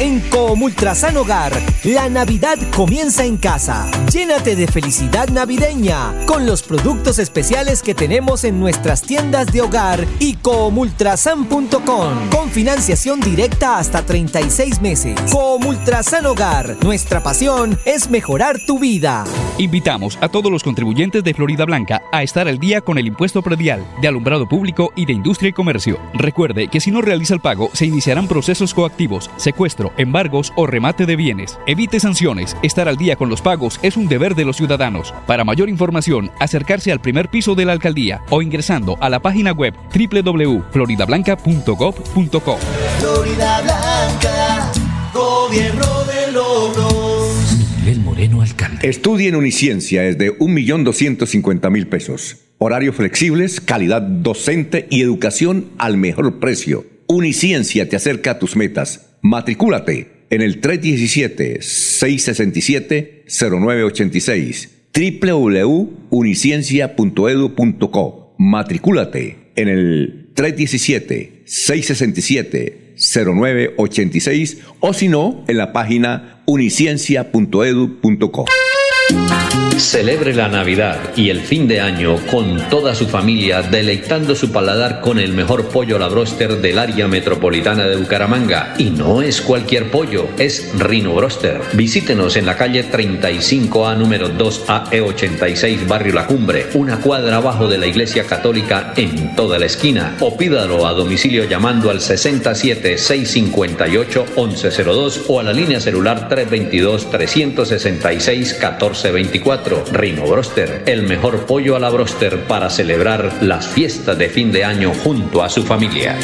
En Comultrasan Hogar, la Navidad comienza en casa. Llénate de felicidad navideña con los productos especiales que tenemos en nuestras tiendas de hogar y comultrasan.com con financiación directa hasta 36 meses. Comultrasan Hogar, nuestra pasión es mejorar tu vida. Invitamos a todos los contribuyentes de Florida Blanca a estar al día con el impuesto predial, de alumbrado público y de industria y comercio. Recuerde que si no realiza el pago, se iniciarán procesos coactivos, secuestro, embargos o remate de bienes. Evite sanciones. Estar al día con los pagos es un deber de los ciudadanos. Para mayor información, acercarse al primer piso de la alcaldía o ingresando a la página web www.floridablanca.gov.co. Florida Blanca, gobierno de logros. Miguel Moreno, alcalde. Estudia en Uniciencia es de 1.250.000 pesos. Horarios flexibles, calidad docente y educación al mejor precio. Uniciencia te acerca a tus metas. Matricúlate en el 317-667-0986 www.uniciencia.edu.co. Matricúlate en el 317-667-0986 o si no, en la página uniciencia.edu.co. Celebre la Navidad y el fin de año con toda su familia, deleitando su paladar con el mejor pollo a la broster del área metropolitana de Bucaramanga. Y no es cualquier pollo, es Rino Broster. Visítenos en la calle 35A, número 2AE86, Barrio La Cumbre, una cuadra abajo de la Iglesia Católica en toda la esquina. O pídalo a domicilio llamando al 67-658-1102 o a la línea celular 322-366-1424. Rino Broster, el mejor pollo a la broster para celebrar las fiestas de fin de año junto a su familia.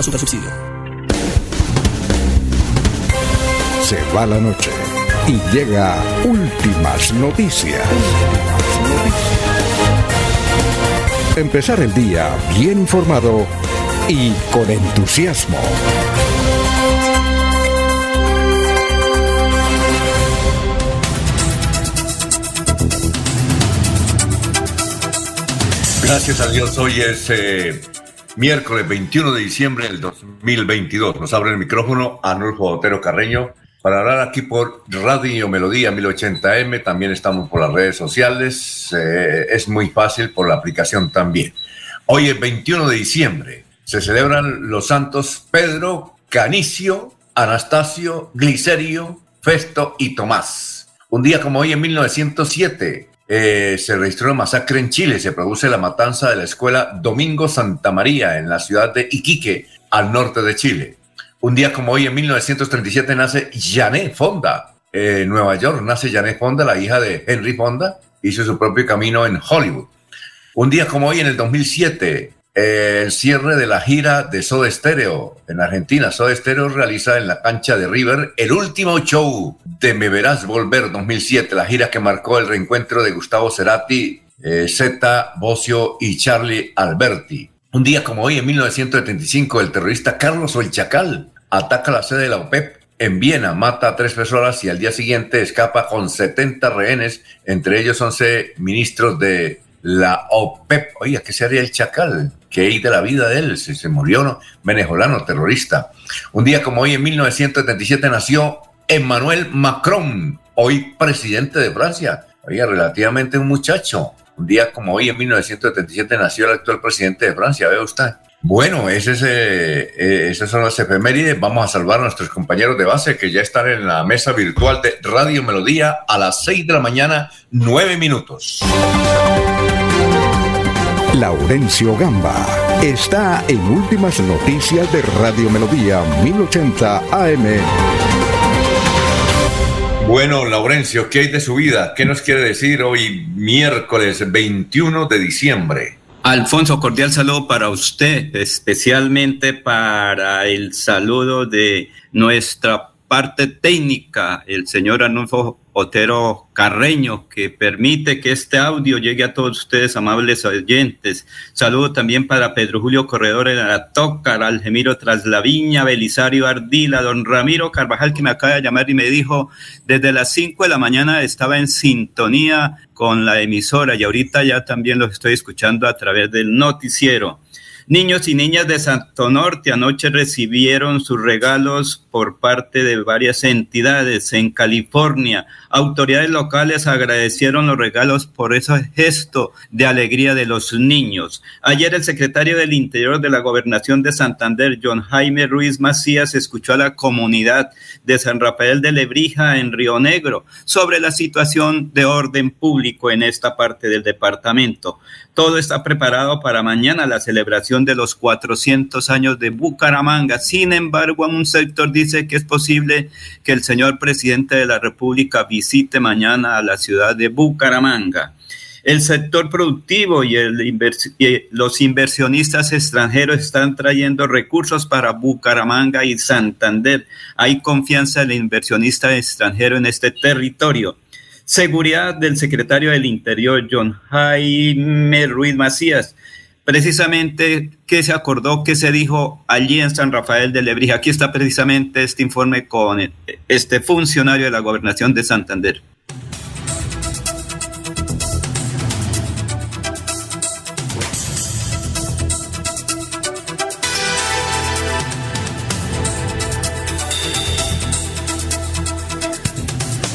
Vigilado Super Subsidio. Se va la noche y llega últimas noticias. Empezar el día bien informado y con entusiasmo. Gracias a Dios, hoy es eh, miércoles 21 de diciembre del 2022. Nos abre el micrófono Anulfo Otero Carreño para hablar aquí por Radio Melodía 1080M. También estamos por las redes sociales. eh, es muy fácil por la aplicación también. Hoy es 21 de diciembre. Se celebran los santos Pedro, Canicio, Anastasio, Glicerio, Festo y Tomás. Un día como hoy en 1907 eh, se registró una masacre en Chile. Se produce la matanza de la escuela Domingo Santa María en la ciudad de Iquique, al norte de Chile. Un día como hoy, en 1937, nace Janet Fonda. En Nueva York nace Janet Fonda, la hija de Henry Fonda. Hizo su propio camino en Hollywood. Un día como hoy, en el 2007, eh, el cierre de la gira de Soda Stereo en Argentina. Soda Stereo realiza en la cancha de River el último show de Me Verás Volver 2007, la gira que marcó el reencuentro de Gustavo Cerati, eh, Zeta, Bocio y Charlie Alberti. Un día como hoy, en 1975, el terrorista Carlos el Chacal ataca la sede de la OPEP en Viena, mata a tres personas y al día siguiente escapa con 70 rehenes, entre ellos 11 ministros de la OPEP. Oiga, ¿qué sería el Chacal? ¿Qué hay de la vida de él? Se, se murió, ¿no? Venezolano, terrorista. Un día como hoy, en 1977, nació Emmanuel Macron, hoy presidente de Francia. Oiga, relativamente un muchacho. Un día como hoy, en 1977, nació el actual presidente de Francia, ve usted. Bueno, ese es, eh, eh, esas son las efemérides. Vamos a salvar a nuestros compañeros de base que ya están en la mesa virtual de Radio Melodía a las 6 de la mañana, 9 minutos. Laurencio Gamba está en Últimas Noticias de Radio Melodía 1080 AM. Bueno, Laurencio, ¿qué hay de su vida? ¿Qué nos quiere decir hoy miércoles 21 de diciembre? Alfonso, cordial saludo para usted, especialmente para el saludo de nuestra parte técnica, el señor Arnulfo Otero Carreño, que permite que este audio llegue a todos ustedes, amables oyentes. Saludo también para Pedro Julio Corredor en la Tócar, Algemiro Traslaviña, Belisario Ardila, don Ramiro Carvajal, que me acaba de llamar y me dijo, desde las 5 de la mañana estaba en sintonía con la emisora y ahorita ya también los estoy escuchando a través del noticiero. Niños y niñas de Santo Norte anoche recibieron sus regalos por parte de varias entidades en California. Autoridades locales agradecieron los regalos por ese gesto de alegría de los niños. Ayer el secretario del Interior de la Gobernación de Santander, John Jaime Ruiz Macías, escuchó a la comunidad de San Rafael de Lebrija en Río Negro sobre la situación de orden público en esta parte del departamento. Todo está preparado para mañana la celebración de los 400 años de Bucaramanga. Sin embargo, un sector dice que es posible que el señor presidente de la República visite mañana a la ciudad de Bucaramanga. El sector productivo y, los inversionistas extranjeros están trayendo recursos para Bucaramanga y Santander. Hay confianza del inversionista extranjero en este territorio. Seguridad del secretario del Interior, John Jaime Ruiz Macías. Precisamente, ¿qué se acordó? ¿Qué se dijo allí en San Rafael de Lebrija? Aquí está precisamente este informe con este funcionario de la gobernación de Santander.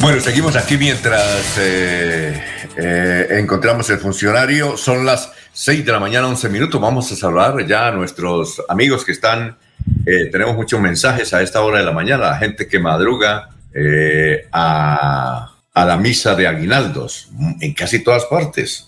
Bueno, seguimos aquí mientras eh, eh, encontramos el funcionario. Son las 6 de la mañana, 11 minutos. Vamos a saludar ya a nuestros amigos que están. Eh, tenemos muchos mensajes a esta hora de la mañana, la gente que madruga a, la misa de aguinaldos en casi todas partes.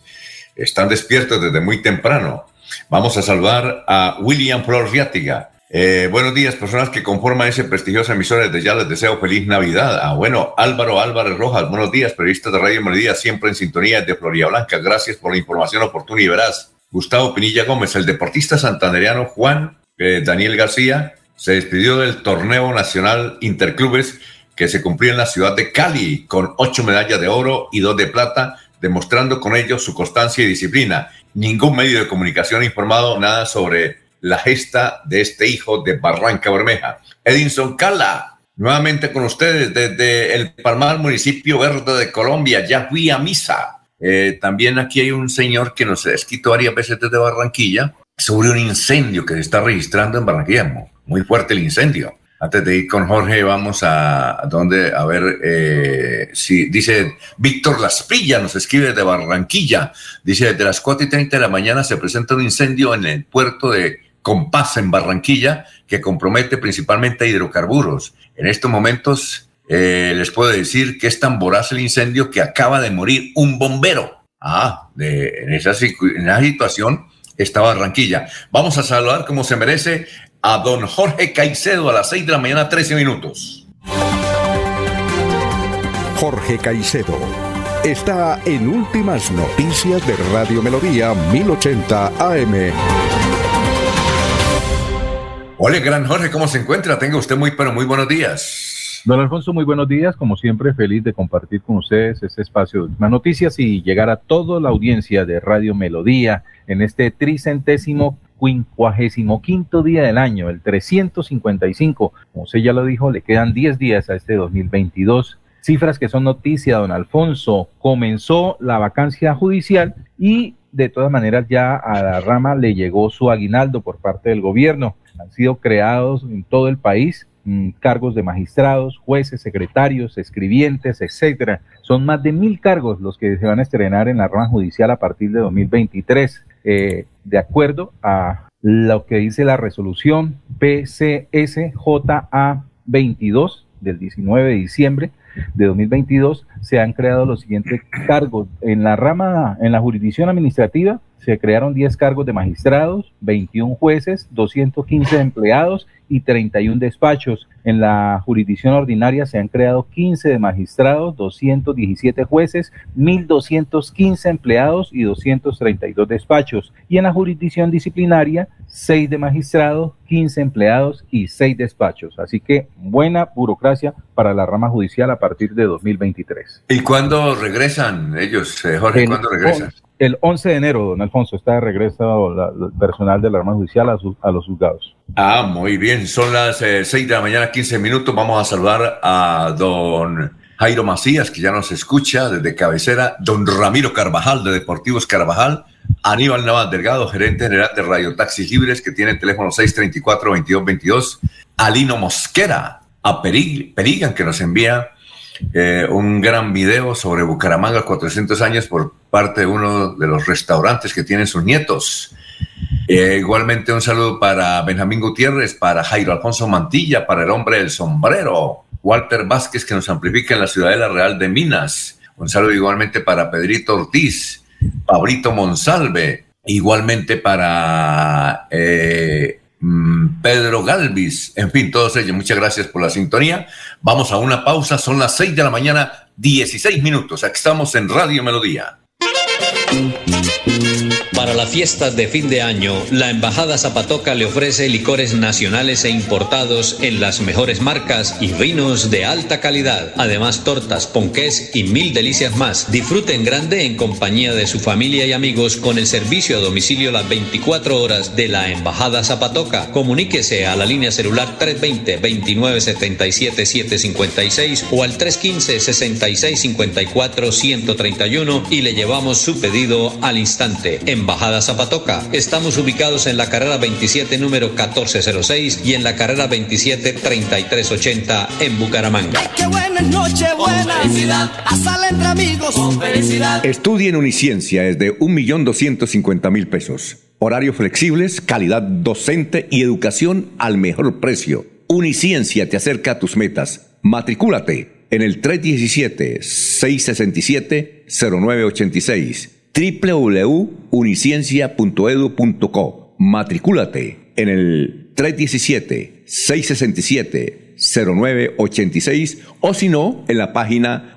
Están despiertos desde muy temprano. Vamos a saludar a William Flor Riátiga. Eh, buenos días, personas que conforman ese prestigioso emisor. Desde ya les deseo feliz Navidad. Ah, bueno, Álvaro Álvarez Rojas, buenos días, periodista de Radio Melodía, siempre en sintonía de Florida Blanca. Gracias por la información oportuna y veraz. Gustavo Pinilla Gómez, el deportista santandereano Juan eh, Daniel García, se despidió del torneo nacional Interclubes que se cumplió en la ciudad de Cali con ocho medallas de oro y dos de plata, demostrando con ello su constancia y disciplina. Ningún medio de comunicación ha informado nada sobre la gesta de este hijo de Barranca Bermeja. Edinson Cala, nuevamente con ustedes desde el Palmar, municipio verde de Colombia. Ya fui a misa. Eh, también aquí hay un señor que nos escrito varias veces desde Barranquilla sobre un incendio que se está registrando en Barranquilla. Muy fuerte el incendio. Antes de ir con Jorge, vamos a, donde, a ver eh, si dice Víctor Lasprilla, nos escribe de Barranquilla. Dice: desde las 4 y 30 de la mañana se presenta un incendio en el puerto de Compás en Barranquilla, que compromete principalmente hidrocarburos. En estos momentos eh, les puedo decir que es tan voraz el incendio que acaba de morir un bombero. Ah, en, esa, en esa situación está Barranquilla. Vamos a saludar como se merece a don Jorge Caicedo a las 6 de la mañana, 13 minutos. Jorge Caicedo está en Últimas Noticias de Radio Melodía 1080 AM. Hola, gran Jorge, ¿cómo se encuentra? Tenga usted muy, pero muy buenos días. Don Alfonso, muy buenos días. Como siempre, feliz de compartir con ustedes este espacio de más noticias y llegar a toda la audiencia de Radio Melodía en este tricentésimo quincuagésimo quinto día del año, el 355. Como usted ya lo dijo, le quedan 10 días a este 2022. Cifras que son noticia, don Alfonso. Comenzó la vacancia judicial y de todas maneras ya a la rama le llegó su aguinaldo por parte del gobierno han sido creados en todo el país mm, cargos de magistrados, jueces, secretarios, escribientes, etcétera. Son más de mil cargos los que se van a estrenar en la rama judicial a partir de 2023, eh, de acuerdo a lo que dice la resolución PCSJA 22 del 19 de diciembre de 2022 se han creado los siguientes cargos. En la rama, en la jurisdicción administrativa, se crearon 10 cargos de magistrados, 21 jueces, 215 empleados y 31 despachos. En la jurisdicción ordinaria se han creado 15 de magistrados, 217 jueces, 1.215 empleados y 232 despachos. Y en la jurisdicción disciplinaria, 6 de magistrados, 15 empleados y 6 despachos. Así que buena burocracia para la rama judicial a partir de 2023. ¿Y cuándo regresan ellos, eh, Jorge? ¿Cuándo regresan? El 11 de enero, don Alfonso, está de regreso el personal de la rama judicial a, a los juzgados. Ah, muy bien. Son las eh, 6 de la mañana, 15 minutos. Vamos a saludar a don Jairo Macías, que ya nos escucha desde cabecera, don Ramiro Carvajal de Deportivos Carvajal, Aníbal Navas Delgado, gerente general de Radio Taxis Libres, que tiene el teléfono 634-2222, Alino Mosquera, a Perig, Perigan, que nos envía eh, un gran video sobre Bucaramanga 400 años por parte de uno de los restaurantes que tienen sus nietos. Eh, igualmente un saludo para Benjamín Gutiérrez, para Jairo Alfonso Mantilla, para el hombre del sombrero, Walter Vázquez que nos amplifica en la Ciudadela Real de Minas. Un saludo igualmente para Pedrito Ortiz, Pabrito Monsalve, igualmente para eh, Pedro Galvis, en fin, todos ellos, muchas gracias por la sintonía. Vamos a una pausa, son las 6 de la mañana, 16 minutos. Aquí estamos en Radio Melodía. Para la fiesta de fin de año, la Embajada Zapatoca le ofrece licores nacionales e importados en las mejores marcas y vinos de alta calidad. Además, tortas, ponqués y mil delicias más. Disfrute en grande en compañía de su familia y amigos con el servicio a domicilio las 24 horas de la Embajada Zapatoca. Comuníquese a la línea celular 320-2977-756 o al 315-6654-131 y le llevamos su pedido al instante. Embajada Zapatoca. Estamos ubicados en la carrera 27, número 1406 y en la carrera 27, 3380 en Bucaramanga. Qué buena noche, buena felicidad. A entre amigos. Con felicidad. Estudia en Uniciencia es de 1.250.000 pesos. Horarios flexibles, calidad docente y educación al mejor precio. Uniciencia te acerca a tus metas. Matricúlate en el 317-667-0986 www.uniciencia.edu.co. Matricúlate en el 317-667-0986 o si no, en la página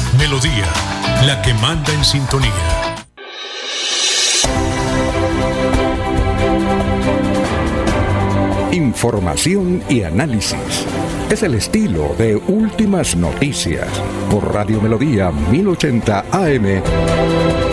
Melodía, la que manda en sintonía. Información y análisis. Es el estilo de Últimas Noticias por Radio Melodía 1080 AM.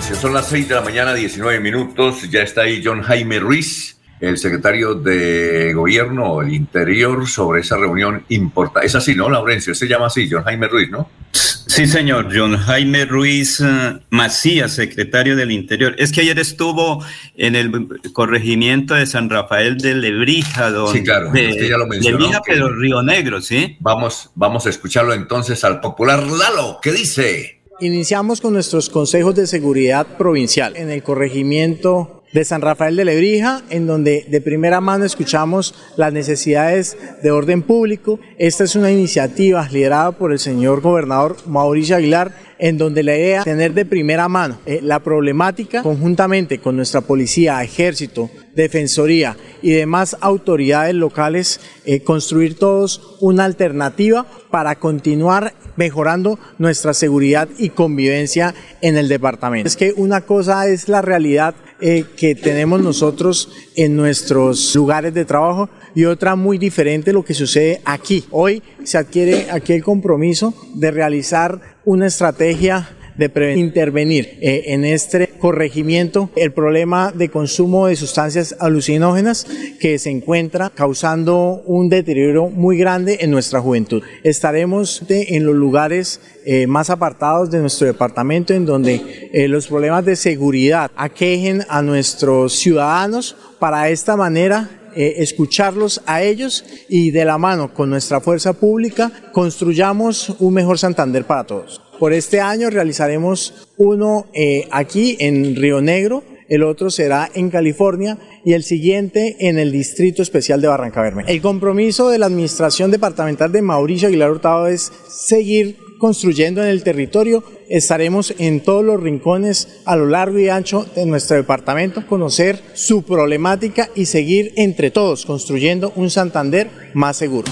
Son las 6 de la mañana, 19 minutos. Ya está ahí John Jaime Ruiz, el secretario de Gobierno del Interior, sobre esa reunión importante. Es así, ¿no, Laurencio? Se llama así, John Jaime Ruiz, ¿no? Sí, señor. John Jaime Ruiz uh, Macías, secretario del Interior. Es que ayer estuvo en el corregimiento de San Rafael de Lebrija, donde, sí, claro, de, ya lo mencionó, Lebrija, pero Río Negro, ¿sí? Vamos, vamos a escucharlo entonces al popular Lalo. ¿Qué dice? Iniciamos con nuestros consejos de seguridad provincial en el corregimiento de San Rafael de Lebrija, en donde de primera mano escuchamos las necesidades de orden público. Esta es una iniciativa liderada por el señor gobernador Mauricio Aguilar, en donde la idea es tener de primera mano eh, la problemática conjuntamente con nuestra policía, ejército, defensoría y demás autoridades locales, eh, construir todos una alternativa para continuar mejorando nuestra seguridad y convivencia en el departamento. Es que una cosa es la realidad eh, que tenemos nosotros en nuestros lugares de trabajo y otra muy diferente lo que sucede aquí. Hoy se adquiere aquí el compromiso de realizar una estrategia de intervenir eh, en este corregimiento el problema de consumo de sustancias alucinógenas que se encuentra causando un deterioro muy grande en nuestra juventud. Estaremos en los lugares eh, más apartados de nuestro departamento en donde eh, los problemas de seguridad aquejen a nuestros ciudadanos para esta manera escucharlos a ellos y de la mano con nuestra fuerza pública construyamos un mejor Santander para todos. Por este año realizaremos uno eh, aquí en Río Negro, el otro será en California y el siguiente en el Distrito Especial de Barranca Bermeja. El compromiso de la Administración Departamental de Mauricio Aguilar Hurtado es seguir construyendo en el territorio. Estaremos en todos los rincones a lo largo y ancho de nuestro departamento, conocer su problemática y seguir entre todos construyendo un Santander más seguro.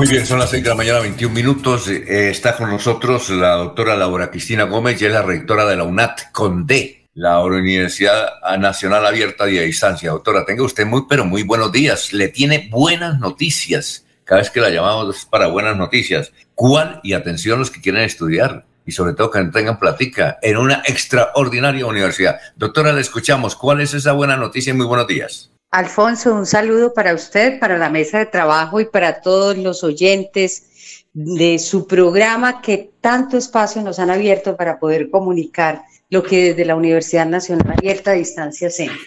Muy bien, son las 6 de la mañana, 21 minutos. Eh, está con nosotros la doctora Laura Cristina Gómez, y es la rectora de la UNAT Condé, la Universidad Nacional Abierta de Distancia. Doctora, tenga usted muy, pero muy buenos días. Le tiene buenas noticias. Cada vez que la llamamos es para buenas noticias. ¿Cuál? Y atención los que quieren estudiar y sobre todo que tengan platica en una extraordinaria universidad. Doctora, le escuchamos. ¿Cuál es esa buena noticia? Muy buenos días. Alfonso, un saludo para usted, para la mesa de trabajo y para todos los oyentes de su programa que tanto espacio nos han abierto para poder comunicar lo que desde la Universidad Nacional Abierta a Distancia hacemos.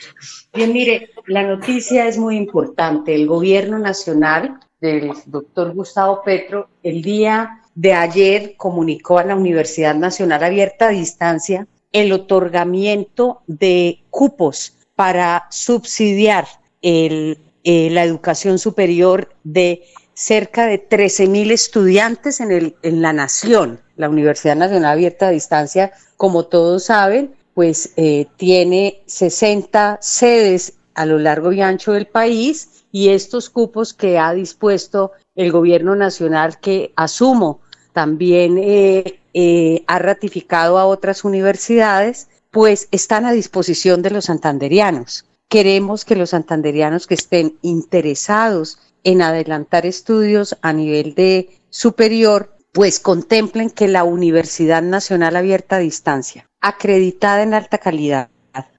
Bien, mire, la noticia es muy importante. El gobierno nacional del doctor Gustavo Petro el día de ayer comunicó a la Universidad Nacional Abierta a Distancia el otorgamiento de cupos para subsidiar el, eh, la educación superior de cerca de 13 mil estudiantes en, el, en la nación. La Universidad Nacional Abierta a Distancia, como todos saben, pues eh, tiene 60 sedes a lo largo y ancho del país y estos cupos que ha dispuesto el gobierno nacional que asumo también eh, ha ratificado a otras universidades, pues están a disposición de los santanderianos. Queremos que los santanderianos que estén interesados en adelantar estudios a nivel de superior, pues contemplen que la Universidad Nacional Abierta a Distancia, acreditada en alta calidad,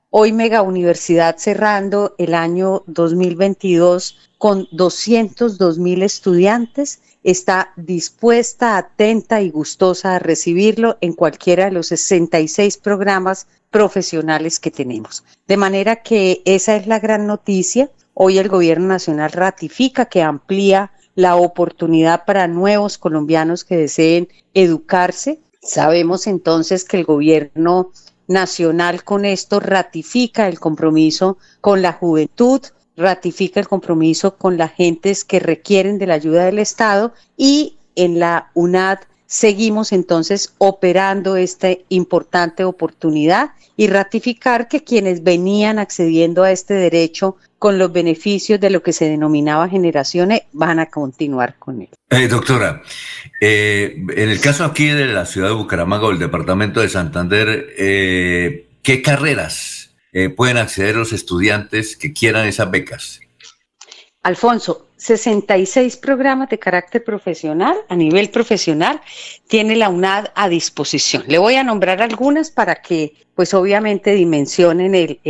hoy mega universidad cerrando el año 2022 con 202 mil estudiantes, está dispuesta, atenta y gustosa a recibirlo en cualquiera de los 66 programas profesionales que tenemos. De manera que esa es la gran noticia. Hoy el gobierno nacional ratifica que amplía la oportunidad para nuevos colombianos que deseen educarse. Sabemos entonces que el gobierno nacional con esto ratifica el compromiso con la juventud, ratifica el compromiso con las gentes que requieren de la ayuda del Estado y en la UNAD seguimos entonces operando esta importante oportunidad y ratificar que quienes venían accediendo a este derecho con los beneficios de lo que se denominaba generaciones van a continuar con él. Eh, doctora, eh, en el caso aquí de la ciudad de Bucaramanga o el departamento de Santander, eh, ¿qué carreras pueden acceder los estudiantes que quieran esas becas? Alfonso, 66 programas de carácter profesional, a nivel profesional, tiene la UNAD a disposición. Le voy a nombrar algunas para que, pues obviamente, dimensionen el,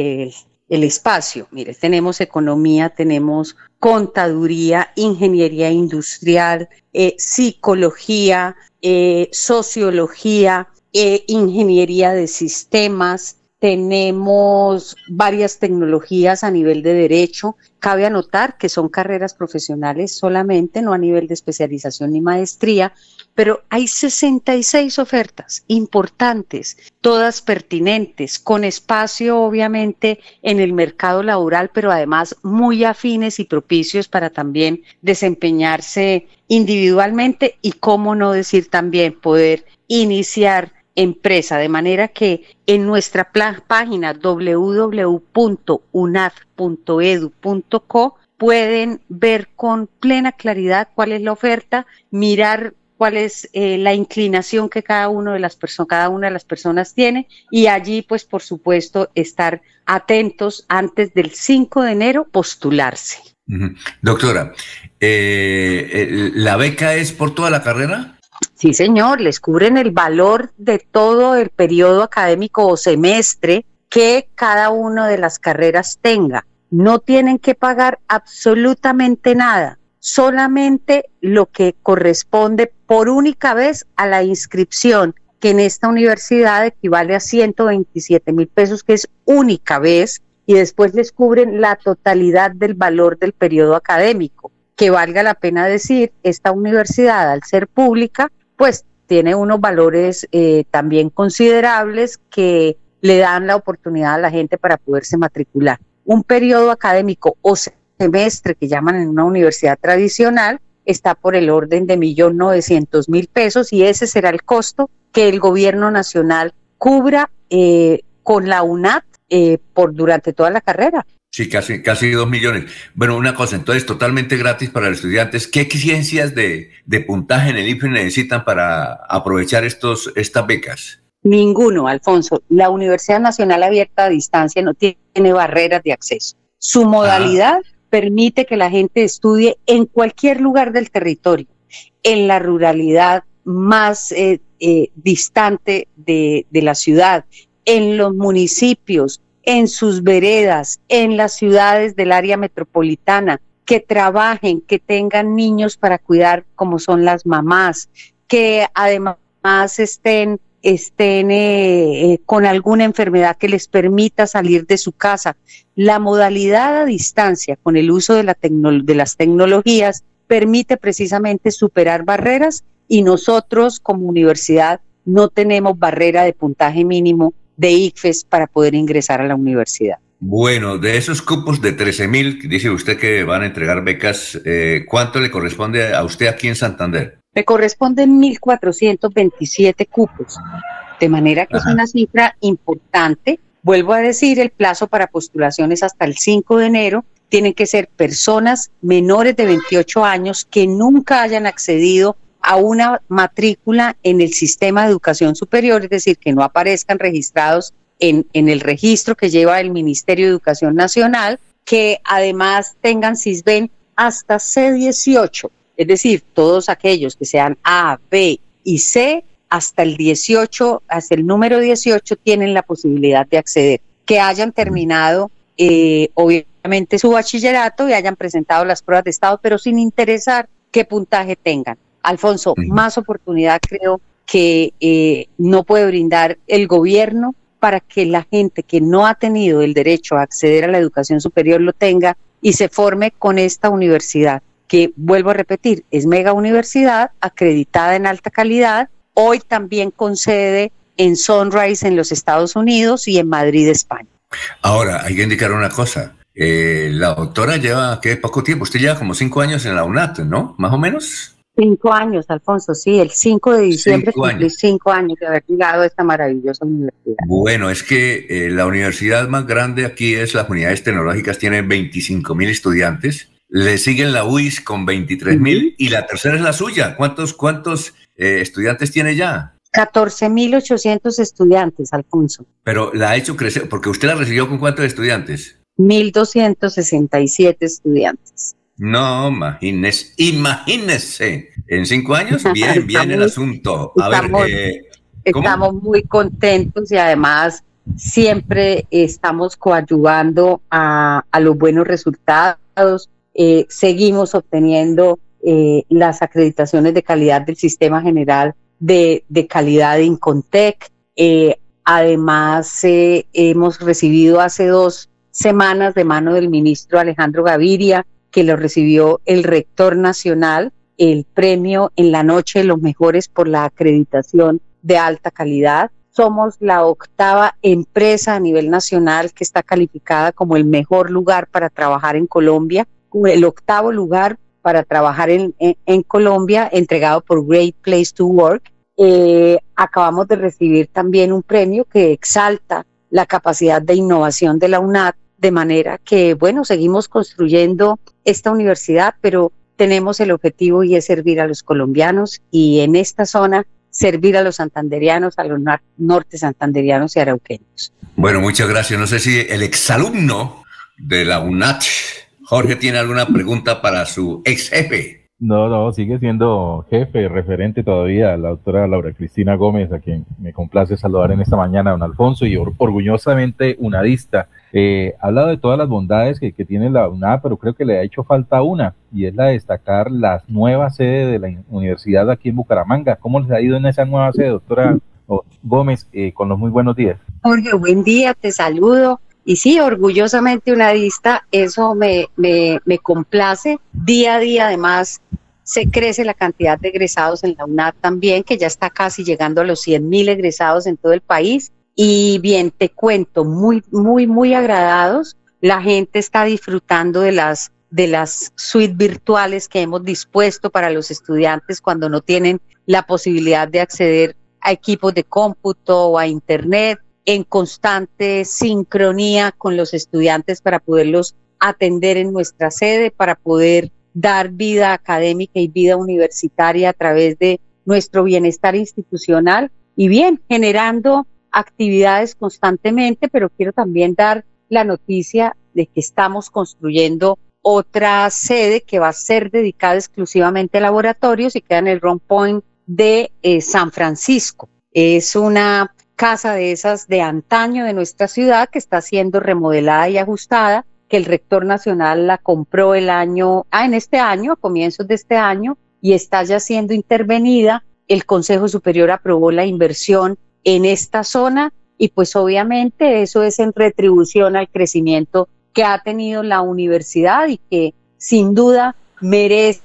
el espacio. Mire, tenemos economía, tenemos contaduría, ingeniería industrial, eh, psicología, eh, sociología, eh, ingeniería de sistemas, tenemos varias tecnologías a nivel de derecho. Cabe anotar que son carreras profesionales solamente, no a nivel de especialización ni maestría, pero hay 66 ofertas importantes, todas pertinentes, con espacio obviamente en el mercado laboral, pero además muy afines y propicios para también desempeñarse individualmente y, cómo no decir también, poder iniciar empresa, de manera que en nuestra página www.unaf.edu.co pueden ver con plena claridad cuál es la oferta, mirar cuál es eh, la inclinación que cada uno de las cada una de las personas tiene y allí, pues, por supuesto, estar atentos antes del 5 de enero postularse. Doctora, eh, ¿la beca es por toda la carrera? Sí, señor, les cubren el valor de todo el periodo académico o semestre que cada una de las carreras tenga. No tienen que pagar absolutamente nada, solamente lo que corresponde por única vez a la inscripción, que en esta universidad equivale a 127 mil pesos, que es única vez, y después les cubren la totalidad del valor del periodo académico. Que valga la pena decir, esta universidad, al ser pública, pues tiene unos valores eh, también considerables que le dan la oportunidad a la gente para poderse matricular. Un periodo académico o semestre que llaman en una universidad tradicional está por el orden de millón novecientos mil pesos y ese será el costo que el gobierno nacional cubra eh, con la UNAT eh, por durante toda la carrera. Sí, casi, casi dos millones. Bueno, una cosa, entonces totalmente gratis para los estudiantes. ¿Qué exigencias de, puntaje en el IFE necesitan para aprovechar estos, estas becas? Ninguno, Alfonso. La Universidad Nacional Abierta a Distancia no tiene barreras de acceso. Su modalidad permite que la gente estudie en cualquier lugar del territorio, en la ruralidad más eh, eh, distante de, de la ciudad, en los municipios, en sus veredas, en las ciudades del área metropolitana, que trabajen, que tengan niños para cuidar como son las mamás, que además estén, estén eh, eh, con alguna enfermedad que les permita salir de su casa. La modalidad a distancia con el uso de, la de las tecnologías permite precisamente superar barreras y nosotros como universidad no tenemos barrera de puntaje mínimo de ICFES para poder ingresar a la universidad. Bueno, de esos cupos de 13 mil, dice usted que van a entregar becas, eh, ¿cuánto le corresponde a usted aquí en Santander? Me corresponden 1.427 cupos, de manera que es una cifra importante. Vuelvo a decir, el plazo para postulaciones hasta el 5 de enero tienen que ser personas menores de 28 años que nunca hayan accedido a una matrícula en el sistema de educación superior, es decir, que no aparezcan registrados en, en el registro que lleva el Ministerio de Educación Nacional, que además tengan CISBEN hasta C18, es decir, todos aquellos que sean A, B y C, hasta el 18, hasta el número 18 tienen la posibilidad de acceder, que hayan terminado eh, obviamente su bachillerato y hayan presentado las pruebas de estado, pero sin interesar qué puntaje tengan. Alfonso, más oportunidad creo que eh, no puede brindar el gobierno para que la gente que no ha tenido el derecho a acceder a la educación superior lo tenga y se forme con esta universidad, que vuelvo a repetir, es mega universidad acreditada en alta calidad, hoy también concede en Sunrise en los Estados Unidos y en Madrid, España. Ahora, hay que indicar una cosa. Eh, la doctora lleva, ¿qué? Poco tiempo. Usted lleva como cinco años en la UNAT, ¿no? Más o menos. Cinco años, Alfonso, sí, el 5 de diciembre cinco cumplí años. cinco años de haber llegado a esta maravillosa universidad. Bueno, es que eh, la universidad más grande aquí es las unidades tecnológicas, tiene 25 mil estudiantes. Le siguen la UIS con 23 mil y la tercera es la suya. ¿Cuántos, cuántos eh, estudiantes tiene ya? 14.800 estudiantes, Alfonso. Pero la ha hecho crecer, porque usted la recibió con cuántos estudiantes? 1.267 estudiantes. No, imagínese, imagínese. En cinco años, bien, bien el asunto. A estamos, ver, eh, estamos muy contentos y además siempre estamos coadyuvando a, a los buenos resultados, eh, seguimos obteniendo eh, las acreditaciones de calidad del Sistema General de, de Calidad de Incontec. Eh, además, eh, hemos recibido hace dos semanas de mano del ministro Alejandro Gaviria, que lo recibió el rector nacional, el premio en la noche de los mejores por la acreditación de alta calidad. Somos la octava empresa a nivel nacional que está calificada como el mejor lugar para trabajar en Colombia, el octavo lugar para trabajar en, en, Colombia, entregado por Great Place to Work. Eh, acabamos de recibir también un premio que exalta la capacidad de innovación de la UNAD, de manera que, bueno, seguimos construyendo esta universidad, pero tenemos el objetivo y es servir a los colombianos y en esta zona servir a los santanderianos, a los norte santanderianos y arauqueños. Bueno, muchas gracias. No sé si el exalumno de la UNAT, Jorge, tiene alguna pregunta para su ex jefe. No, no, sigue siendo jefe, referente todavía, la doctora Laura Cristina Gómez, a quien me complace saludar en esta mañana, don Alfonso, y or orgullosamente unadista. Eh, ha hablado de todas las bondades que, que, tiene la UNAD, pero creo que le ha hecho falta una, y es la de destacar la nueva sede de la universidad aquí en Bucaramanga. ¿Cómo les ha ido en esa nueva sede, doctora Gómez, eh, con los muy buenos días? Jorge, buen día, te saludo. Y sí, orgullosamente unadista, eso me, me, me complace. Día a día, además, se crece la cantidad de egresados en la UNAD también, que ya está casi llegando a los 100 mil egresados en todo el país. Y bien, te cuento, muy, muy, muy agradados. La gente está disfrutando de las, de las suites virtuales que hemos dispuesto para los estudiantes cuando no tienen la posibilidad de acceder a equipos de cómputo o a Internet en constante sincronía con los estudiantes para poderlos atender en nuestra sede, para poder dar vida académica y vida universitaria a través de nuestro bienestar institucional y bien, generando actividades constantemente, pero quiero también dar la noticia de que estamos construyendo otra sede que va a ser dedicada exclusivamente a laboratorios y queda en el Run Point de eh, San Francisco. Es una casa de esas de antaño de nuestra ciudad que está siendo remodelada y ajustada, que el rector nacional la compró el año, ah, en este año, a comienzos de este año, y está ya siendo intervenida. El Consejo Superior aprobó la inversión en esta zona y pues obviamente eso es en retribución al crecimiento que ha tenido la universidad y que sin duda merece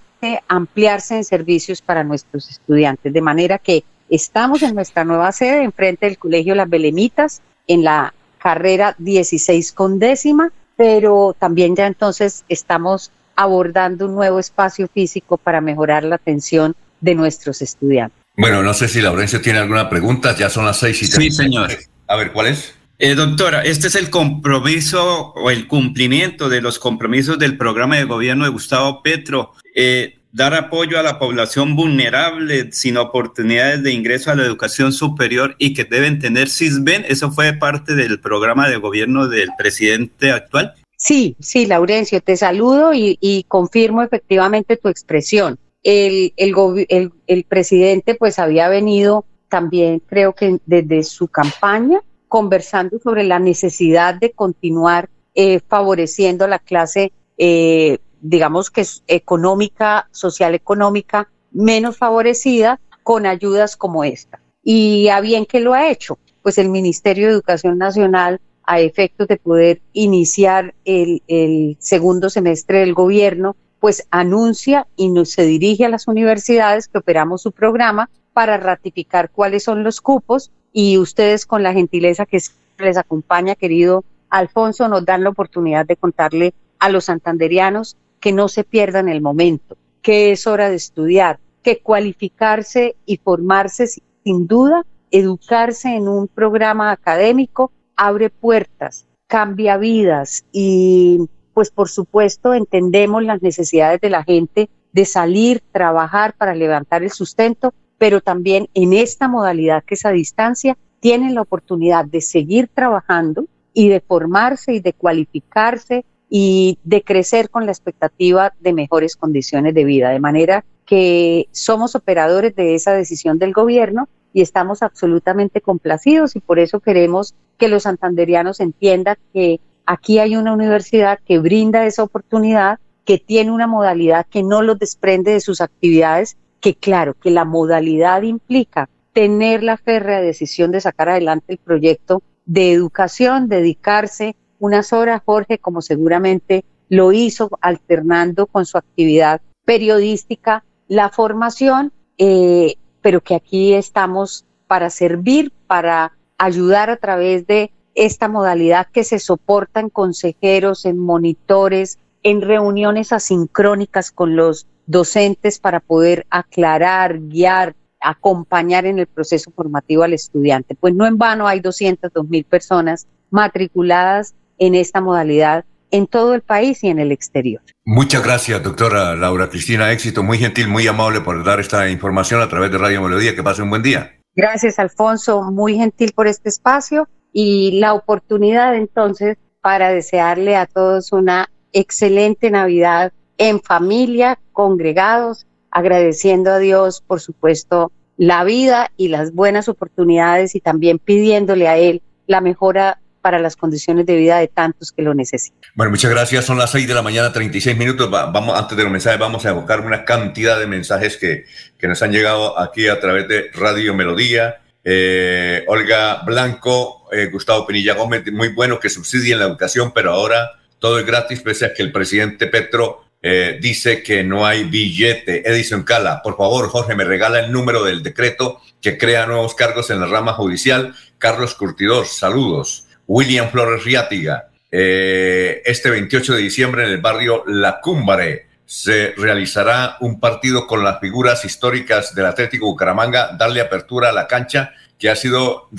ampliarse en servicios para nuestros estudiantes. De manera que Estamos en nuestra nueva sede, enfrente del Colegio Las Belemitas, en la carrera 16 con décima, pero también ya entonces estamos abordando un nuevo espacio físico para mejorar la atención de nuestros estudiantes. Bueno, no sé si Laurencio tiene alguna pregunta, ya son las seis y Sí, señor. A ver, ¿cuál es? Eh, doctora, este es el compromiso o el cumplimiento de los compromisos del programa de gobierno de Gustavo Petro. Eh, dar apoyo a la población vulnerable sin oportunidades de ingreso a la educación superior y que deben tener CISBEN. ¿Eso fue parte del programa de gobierno del presidente actual? Sí, sí, Laurencio, te saludo y, confirmo efectivamente tu expresión. El, el, el, el presidente pues había venido también, creo que desde su campaña, conversando sobre la necesidad de continuar eh, favoreciendo la clase eh, digamos que es económica, social económica, menos favorecida con ayudas como esta. Y a bien que lo ha hecho, pues el Ministerio de Educación Nacional, a efectos de poder iniciar el, el segundo semestre del gobierno, pues anuncia y nos, se dirige a las universidades que operamos su programa para ratificar cuáles son los cupos y ustedes con la gentileza que les acompaña, querido Alfonso, nos dan la oportunidad de contarle a los santanderianos que no se pierdan el momento, que es hora de estudiar, que cualificarse y formarse sin duda, educarse en un programa académico abre puertas, cambia vidas y pues por supuesto entendemos las necesidades de la gente de salir, trabajar para levantar el sustento, pero también en esta modalidad que es a distancia, tienen la oportunidad de seguir trabajando y de formarse y de cualificarse y de crecer con la expectativa de mejores condiciones de vida. De manera que somos operadores de esa decisión del gobierno y estamos absolutamente complacidos y por eso queremos que los santanderianos entiendan que aquí hay una universidad que brinda esa oportunidad, que tiene una modalidad que no los desprende de sus actividades, que claro, que la modalidad implica tener la férrea decisión de sacar adelante el proyecto de educación, dedicarse unas horas, Jorge, como seguramente lo hizo alternando con su actividad periodística, la formación, eh, pero que aquí estamos para servir, para ayudar a través de esta modalidad que se soporta en consejeros, en monitores, en reuniones asincrónicas con los docentes para poder aclarar, guiar, acompañar en el proceso formativo al estudiante. Pues no en vano hay 202 mil personas matriculadas en esta modalidad en todo el país y en el exterior. Muchas gracias, doctora Laura Cristina. Éxito, muy gentil, muy amable por dar esta información a través de Radio Melodía. Que pase un buen día. Gracias, Alfonso. Muy gentil por este espacio y la oportunidad entonces para desearle a todos una excelente Navidad en familia, congregados, agradeciendo a Dios, por supuesto, la vida y las buenas oportunidades y también pidiéndole a Él la mejora para las condiciones de vida de tantos que lo necesitan. Bueno, muchas gracias. Son las 6 de la mañana, 36 minutos. vamos, antes de los mensajes, vamos a evocar una cantidad de mensajes que, que nos han llegado aquí a través de Radio Melodía. Eh, Olga Blanco, eh, Gustavo Pinilla Gómez, muy bueno que subsidien la educación, pero ahora todo es gratis, pese a que el presidente Petro eh, dice que no hay billete. Edison Cala, por favor, Jorge, me regala el número del decreto que crea nuevos cargos en la rama judicial. Carlos Curtidor, saludos. William Flores Riátiga. Eh, este 28 de diciembre en el barrio La Cúmbare se realizará un partido con las figuras históricas del Atlético Bucaramanga, darle apertura a la cancha que ha sido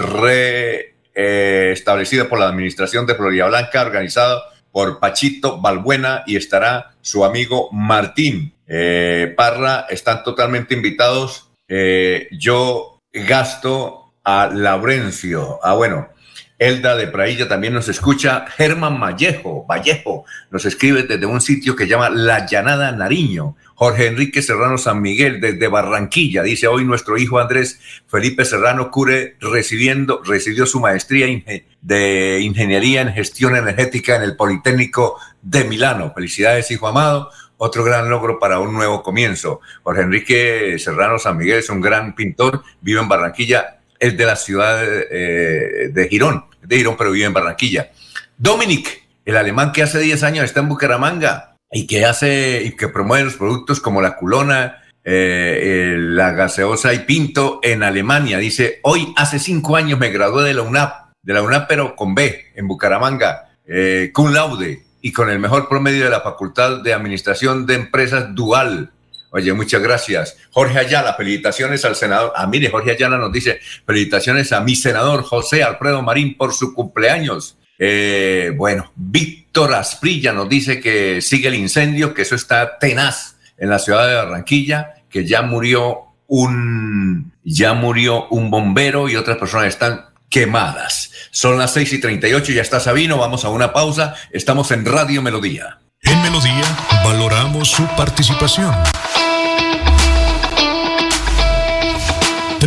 restablecida por la administración de Florida Blanca, organizado por Pachito Balbuena y estará su amigo Martín eh, Parra. Están totalmente invitados. Eh, yo gasto a Laurencio. Ah, bueno, Elda de Prailla también nos escucha. Germán Vallejo, Vallejo nos escribe desde un sitio que llama La Llanada Nariño. Jorge Enrique Serrano San Miguel desde Barranquilla. Dice hoy nuestro hijo Andrés Felipe Serrano Cure recibiendo, recibió su maestría de Ingeniería en Gestión Energética en el Politécnico de Milano. Felicidades, hijo amado. Otro gran logro para un nuevo comienzo. Jorge Enrique Serrano San Miguel es un gran pintor, vive en Barranquilla, es de la ciudad eh, de Girón de Irón, pero vive en Barranquilla. Dominic, el alemán que hace 10 años está en Bucaramanga y que hace y que promueve los productos como la culona, eh, la gaseosa y pinto en Alemania. Dice, hoy hace 5 años me gradué de la UNAP, de la UNAP pero con B, en Bucaramanga, eh, cum laude y con el mejor promedio de la Facultad de Administración de Empresas Dual. Oye, muchas gracias. Jorge Ayala, felicitaciones al senador. Ah, mire, Jorge Ayala nos dice, felicitaciones a mi senador José Alfredo Marín por su cumpleaños. Eh, bueno, Víctor Asprilla nos dice que sigue el incendio, que eso está tenaz en la ciudad de Barranquilla, que ya murió un, ya murió un bombero y otras personas están quemadas. Son las 6 y 38, ya está Sabino, vamos a una pausa. Estamos en Radio Melodía. En Melodía valoramos su participación.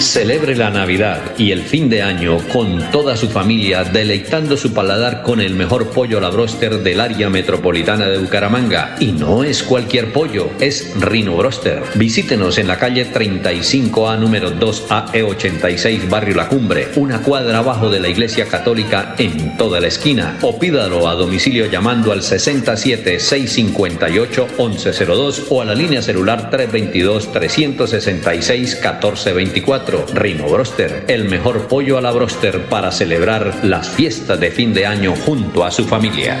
Celebre la Navidad y el fin de año con toda su familia, deleitando su paladar con el mejor pollo a la broster del área metropolitana de Bucaramanga. Y no es cualquier pollo, es Rino Broster. Visítenos en la calle 35A número 2AE86 Barrio La Cumbre, una cuadra abajo de la Iglesia Católica en toda la esquina. O pídalo a domicilio llamando al 67 658 1102 o a la línea celular 322 366 1424. Rino Broster, el mejor pollo a la broster para celebrar las fiestas de fin de año junto a su familia.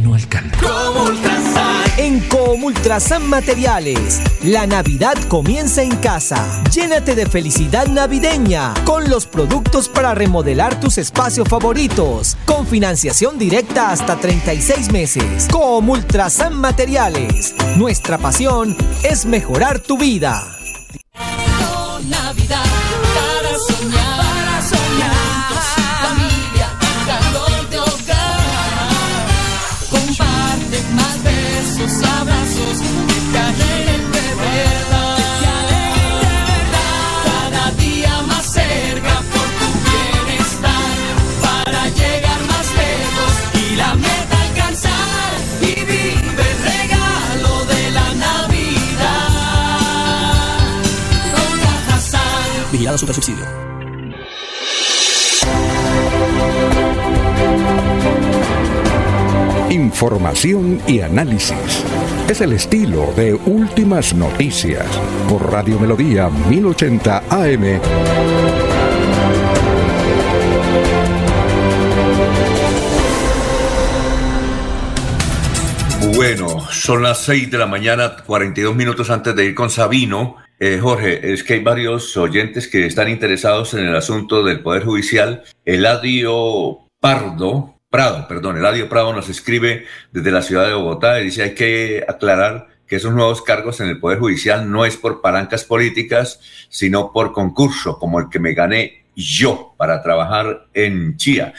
Moreno Alcalde. En Comultrasan Materiales, la Navidad comienza en casa. Llénate de felicidad navideña con los productos para remodelar tus espacios favoritos. Con financiación directa hasta 36 meses. Comultrasan Materiales. Nuestra pasión es mejorar tu vida. Navidad para soñar, Vigilado Super Subsidio. Información y análisis. Es el estilo de Últimas Noticias por Radio Melodía 1080 AM. Bueno, son las 6 de la mañana, 42 minutos antes de ir con Sabino. Eh, Jorge, es que hay varios oyentes que están interesados en el asunto del Poder Judicial. Eladio Pardo, Prado, perdón, Eladio Prado nos escribe desde la ciudad de Bogotá y dice hay que aclarar que esos nuevos cargos en el Poder Judicial no es por palancas políticas, sino por concurso, como el que me gané yo para trabajar en Chía.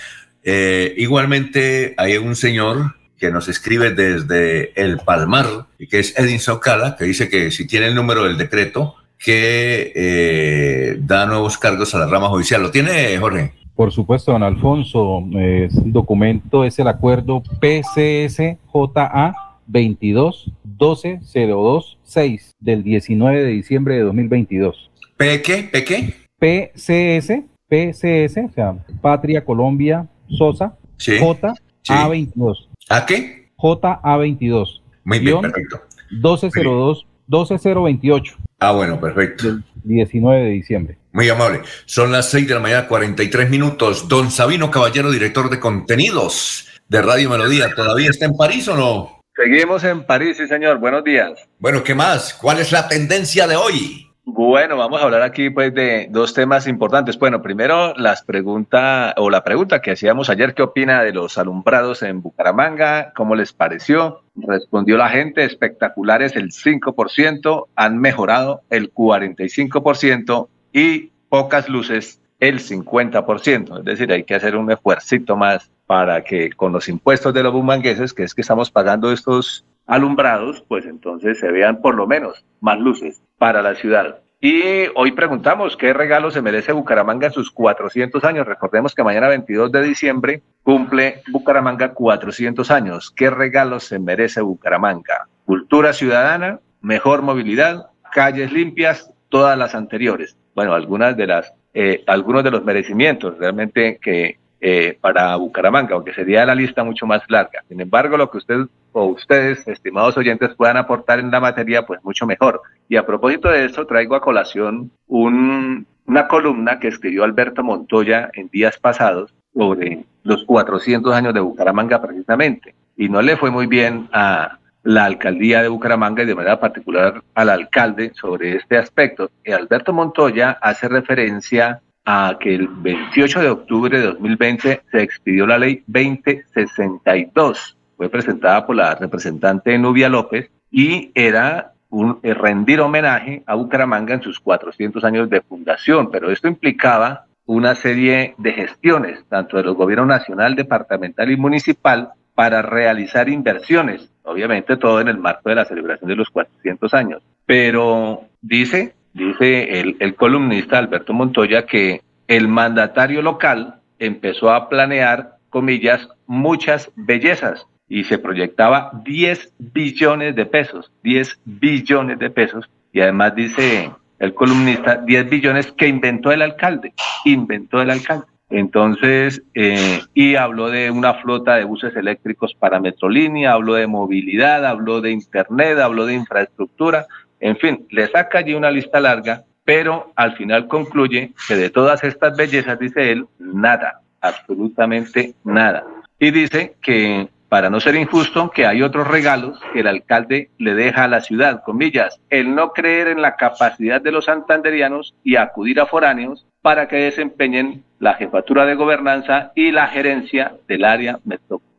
Eh, igualmente hay un señor que nos escribe desde El Palmar, y que es Edinson Cala, que dice que si tiene el número del decreto que eh, da nuevos cargos a la rama judicial. ¿Lo tiene, Jorge? Por supuesto, don Alfonso, eh, el documento es el acuerdo PCSJA 22 12 02 6 del 19 de diciembre de 2022. ¿P qué? ¿P qué? PCS, PCS, o sea, Patria Colombia Sosa, Sí. J A22. ¿A qué? JA22. Muy bien, guion perfecto. 1202 12028. Ah, bueno, perfecto. 19 de diciembre. Muy amable. Son las 6 de la mañana, 43 minutos. Don Sabino Caballero, director de contenidos de Radio Melodía, ¿todavía está en París o no? Seguimos en París, sí señor. Buenos días. Bueno, ¿qué más? ¿Cuál es la tendencia de hoy? Bueno, vamos a hablar aquí pues de dos temas importantes. Bueno, primero las preguntas o la pregunta que hacíamos ayer, ¿qué opina de los alumbrados en Bucaramanga? ¿Cómo les pareció? Respondió la gente, espectaculares el 5%, han mejorado el 45% y pocas luces el 50%. Es decir, hay que hacer un esfuercito más para que con los impuestos de los bumangueses, que es que estamos pagando estos alumbrados, pues entonces se vean por lo menos más luces para la ciudad. Y hoy preguntamos qué regalo se merece Bucaramanga en sus 400 años. Recordemos que mañana 22 de diciembre cumple Bucaramanga 400 años. ¿Qué regalo se merece Bucaramanga? Cultura ciudadana, mejor movilidad, calles limpias, todas las anteriores. Bueno, algunas de las, eh, algunos de los merecimientos realmente que eh, para Bucaramanga, aunque sería la lista mucho más larga. Sin embargo, lo que usted o ustedes, estimados oyentes, puedan aportar en la materia, pues mucho mejor. Y a propósito de eso, traigo a colación un, una columna que escribió Alberto Montoya en días pasados sobre los 400 años de Bucaramanga precisamente. Y no le fue muy bien a, la alcaldía de Bucaramanga y de manera particular al alcalde sobre este aspecto. Y Alberto Montoya hace referencia a que el 28 de octubre de 2020 se expidió la ley 2062. Fue presentada por la representante Nubia López y era un, eh, rendir homenaje a Bucaramanga en sus 400 años de fundación, pero esto implicaba una serie de gestiones, tanto de los gobiernos nacional, departamental y municipal, para realizar inversiones, obviamente todo en el marco de la celebración de los 400 años. Pero dice, dice el, el columnista Alberto Montoya que el mandatario local empezó a planear, comillas, muchas bellezas y se proyectaba 10 billones de pesos, 10 billones de pesos. Y además dice el columnista, 10 billones que inventó el alcalde, inventó el alcalde. Entonces, eh, y habló de una flota de buses eléctricos para Metrolínea, habló de movilidad, habló de Internet, habló de infraestructura, en fin, le saca allí una lista larga, pero al final concluye que de todas estas bellezas, dice él, nada, absolutamente nada. Y dice que para no ser injusto, que hay otros regalos que el alcalde le deja a la ciudad, comillas, el no creer en la capacidad de los santanderianos y acudir a foráneos para que desempeñen la jefatura de gobernanza y la gerencia del área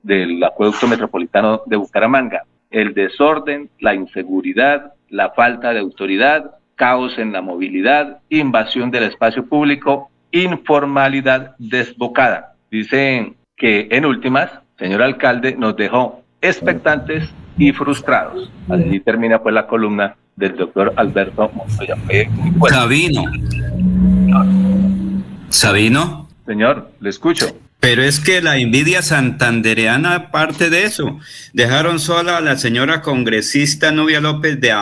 del acueducto metropolitano de Bucaramanga. El desorden, la inseguridad, la falta de autoridad, caos en la movilidad, invasión del espacio público, informalidad desbocada. Dicen que en últimas señor alcalde, nos dejó expectantes y frustrados. Así termina pues la columna del doctor Alberto Montoya. Sabino. Sabino. Señor, le escucho. Pero es que la envidia santandereana parte de eso. Dejaron sola a la señora congresista Nubia López de,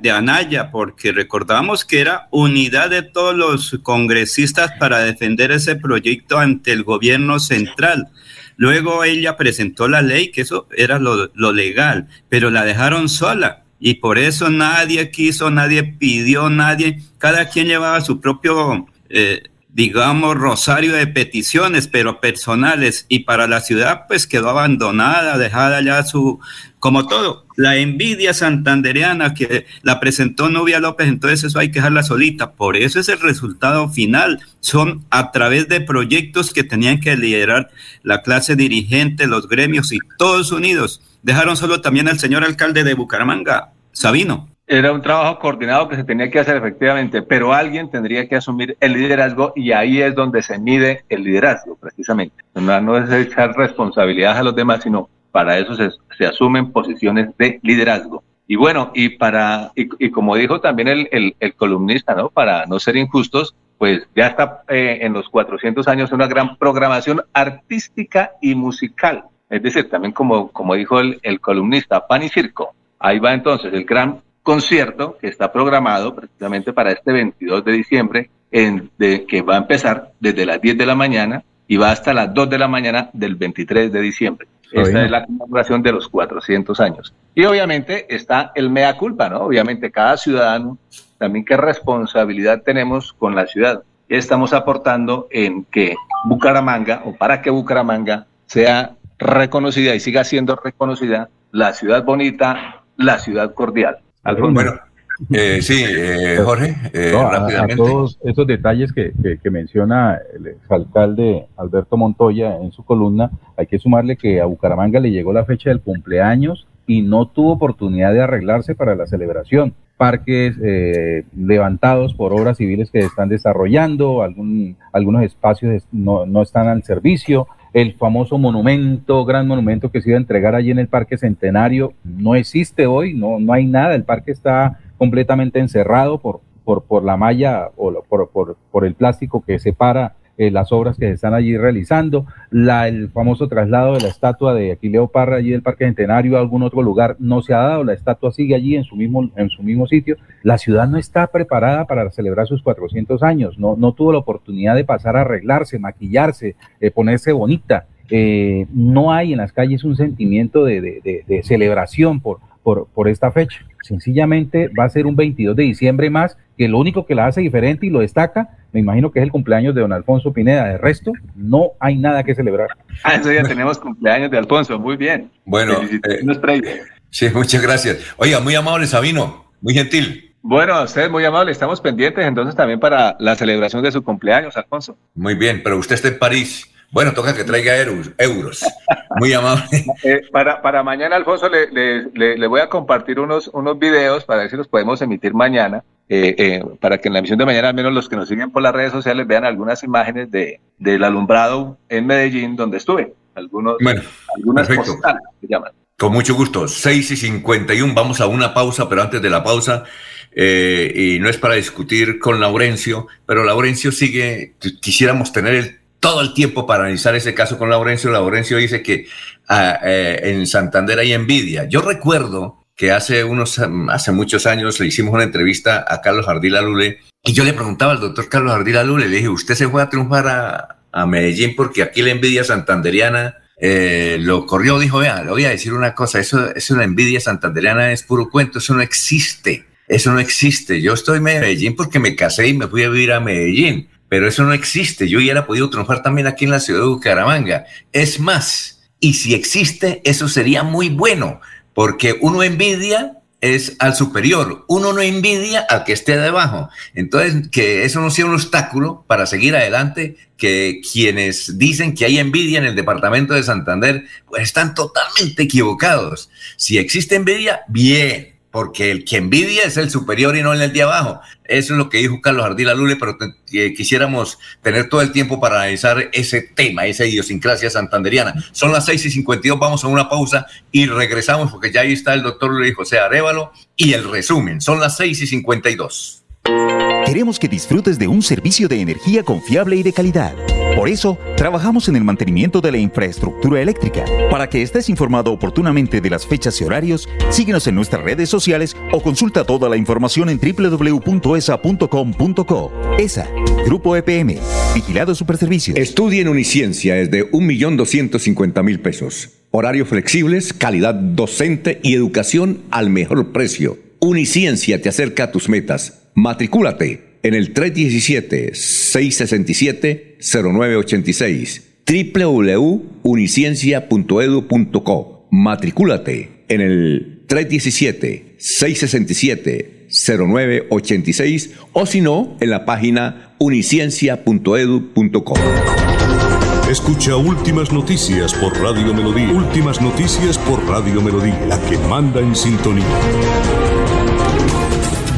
de Anaya, porque recordamos que era unidad de todos los congresistas para defender ese proyecto ante el gobierno central. Luego ella presentó la ley, que eso era lo, legal, pero la dejaron sola. Y por eso nadie quiso, nadie pidió, nadie, cada quien llevaba su propio, eh, digamos, rosario de peticiones, pero personales. Y para la ciudad, pues quedó abandonada, dejada ya su, como todo, la envidia santandereana que la presentó Novia López, entonces eso hay que dejarla solita. Por eso es el resultado final. Son a través de proyectos que tenían que liderar la clase dirigente, los gremios y todos unidos. Dejaron solo también al señor alcalde de Bucaramanga, Sabino. Era un trabajo coordinado que se tenía que hacer efectivamente, pero alguien tendría que asumir el liderazgo y ahí es donde se mide el liderazgo, precisamente. No, es echar responsabilidad a los demás, sino para eso se, asumen posiciones de liderazgo. Y bueno, y para, y, como dijo también el, el, columnista, ¿no? Para no ser injustos, pues ya está eh, en los 400 años una gran programación artística y musical. Es decir, también como, como dijo el, el columnista, pan y circo. Ahí va entonces el gran concierto que está programado precisamente para este 22 de diciembre, en, de, que va a empezar desde las 10 de la mañana y va hasta las 2 de la mañana del 23 de diciembre. Esta es la conmemoración de los 400 años. Y obviamente está el mea culpa, ¿no? Obviamente cada ciudadano, también qué responsabilidad tenemos con la ciudad. Estamos aportando en que Bucaramanga, o para que Bucaramanga sea reconocida y siga siendo reconocida la ciudad bonita, la ciudad cordial. Bueno, eh, sí, eh, Jorge, eh, rápidamente. A, todos esos detalles que, que, menciona el alcalde Alberto Montoya en su columna, hay que sumarle que a Bucaramanga le llegó la fecha del cumpleaños y no tuvo oportunidad de arreglarse para la celebración. Parques levantados por obras civiles que están desarrollando, algún, algunos espacios no, no están al servicio, el famoso monumento, gran monumento que se iba a entregar allí en el Parque Centenario, no existe hoy, no, no hay nada, el parque está completamente encerrado por, por, por la malla o por, por, por el plástico que separa eh, las obras que se están allí realizando, la, el famoso traslado de la estatua de Aquileo Parra allí del Parque Centenario a algún otro lugar no se ha dado, la estatua sigue allí en su mismo, en su mismo sitio. La ciudad no está preparada para celebrar sus 400 años, no, no tuvo la oportunidad de pasar a arreglarse, maquillarse, eh, ponerse bonita. Eh, no hay en las calles un sentimiento de, de, de celebración por, por, por esta fecha. Sencillamente va a ser un 22 de diciembre más, que lo único que la hace diferente y lo destaca, me imagino que es el cumpleaños de don Alfonso Pineda. De resto, no hay nada que celebrar. Ah, eso ya tenemos cumpleaños de Alfonso, muy bien. Bueno, eh, Sí, muchas gracias. Oiga, muy amable Sabino, muy gentil. Bueno, a usted muy amable, estamos pendientes entonces también para la celebración de su cumpleaños, Alfonso. Muy bien, pero usted está en París. Bueno, toca que traiga euros. euros. Muy amable. Eh, para, para mañana, Alfonso, le, le, le, voy a compartir unos, unos videos para ver si los podemos emitir mañana, eh, eh, para que en la emisión de mañana, al menos los que nos siguen por las redes sociales, vean algunas imágenes de, del alumbrado en Medellín, donde estuve. Algunos, bueno, algunas postales se llaman. Con mucho gusto. 6 y 51, vamos a una pausa, pero antes de la pausa, y no es para discutir con Laurencio, pero Laurencio sigue, quisiéramos tener el todo el tiempo para analizar ese caso con Laurencio. Laurencio dice que ah, eh, en Santander hay envidia. Yo recuerdo que hace unos, hace muchos años le hicimos una entrevista a Carlos Ardila Lule y yo le preguntaba al doctor Carlos Ardila Lule, le dije, ¿usted se fue a triunfar a, Medellín porque aquí la envidia santanderiana eh, lo corrió? Dijo, vea, le voy a decir una cosa, eso es una envidia santanderiana, es puro cuento, eso no existe. Eso no existe. Yo estoy en Medellín porque me casé y me fui a vivir a Medellín pero eso no existe. Yo hubiera podido triunfar también aquí en la ciudad de Bucaramanga. Es más, y si existe, eso sería muy bueno, porque uno envidia es al superior, uno no envidia al que esté debajo. Entonces, que eso no sea un obstáculo para seguir adelante, que quienes dicen que hay envidia en el departamento de Santander, pues están totalmente equivocados. Si existe envidia, bien, porque el que envidia es el superior y no el de abajo. Eso es lo que dijo Carlos Ardila Lule, pero quisiéramos tener todo el tiempo para analizar ese tema, esa idiosincrasia santanderiana. Son las 6 y 52, vamos a una pausa y regresamos porque ya ahí está el doctor Luis José Arevalo y el resumen. Son las 6 y 52. Queremos que disfrutes de un servicio de energía confiable y de calidad. Por eso, trabajamos en el mantenimiento de la infraestructura eléctrica. Para que estés informado oportunamente de las fechas y horarios, síguenos en nuestras redes sociales o consulta toda la información en www.esa.com.co. ESA, Grupo EPM, Vigilado Superservicios. Estudia en Uniciencia es de 1.250.000 pesos. Horarios flexibles, calidad docente y educación al mejor precio. Uniciencia te acerca a tus metas. Matricúlate en el 317-667-0986 www.uniciencia.edu.co. Matricúlate en el 317-667-0986 o si no, en la página uniciencia.edu.co. Escucha Últimas Noticias por Radio Melodía. Últimas Noticias por Radio Melodía, la que manda en sintonía.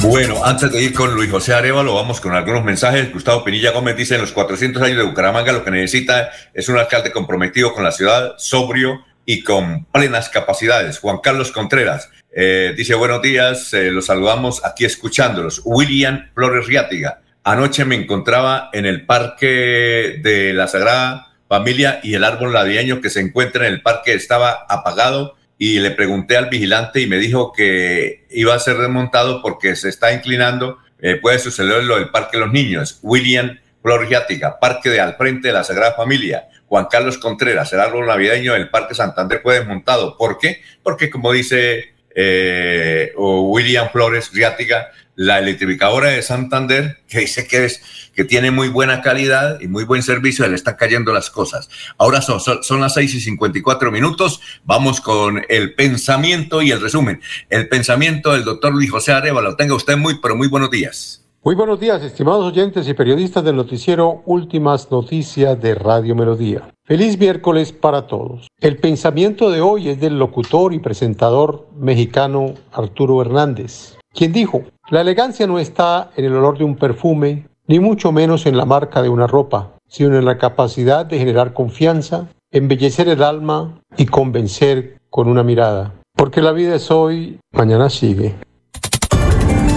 Bueno, antes de ir con Luis José Arevalo, vamos con algunos mensajes. Gustavo Pinilla Gómez dice, en los 400 años de Bucaramanga lo que necesita es un alcalde comprometido con la ciudad, sobrio y con plenas capacidades. Juan Carlos Contreras eh, dice, buenos días, eh, los saludamos aquí escuchándolos. William Flores Riátiga, anoche me encontraba en el Parque de la Sagrada Familia y el árbol navideño que se encuentra en el parque estaba apagado y le pregunté al vigilante y me dijo que iba a ser remontado porque se está inclinando. Eh, puede suceder lo del Parque de los Niños. William Floriática, Parque de al frente de la Sagrada Familia. Juan Carlos Contreras, el árbol navideño del Parque Santander fue desmontado. ¿Por qué? Porque como dice eh, William Flores Riática, la electrificadora de Santander, que dice que, es, que tiene muy buena calidad y muy buen servicio, le están cayendo las cosas. Ahora son, son, las 6 y 54 minutos, vamos con el pensamiento y el resumen. El pensamiento del doctor Luis José Arevalo. Tenga usted muy, pero muy buenos días. Muy buenos días, estimados oyentes y periodistas del noticiero Últimas Noticias de Radio Melodía. Feliz miércoles para todos. El pensamiento de hoy es del locutor y presentador mexicano Arturo Hernández, quien dijo, la elegancia no está en el olor de un perfume, ni mucho menos en la marca de una ropa, sino en la capacidad de generar confianza, embellecer el alma y convencer con una mirada. Porque la vida es hoy, mañana sigue.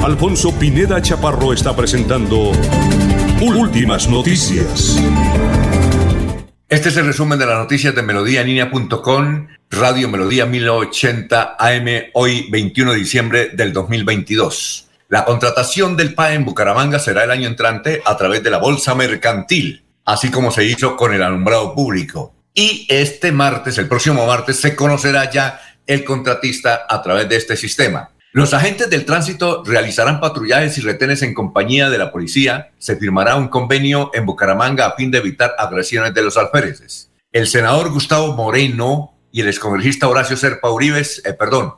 Alfonso Pineda Chaparro está presentando Últimas Noticias. Este es el resumen de las noticias de melodíaninea.com, Radio Melodía 1080 AM, hoy 21 de diciembre del 2022. La contratación del PAE en Bucaramanga será el año entrante a través de la Bolsa Mercantil, así como se hizo con el alumbrado público. Y este martes, el próximo martes, se conocerá ya el contratista a través de este sistema. Los agentes del tránsito realizarán patrullajes y retenes en compañía de la policía. Se firmará un convenio en Bucaramanga a fin de evitar agresiones de los alféreces. El senador Gustavo Moreno y el excongresista Horacio Serpa Uribes, eh, perdón,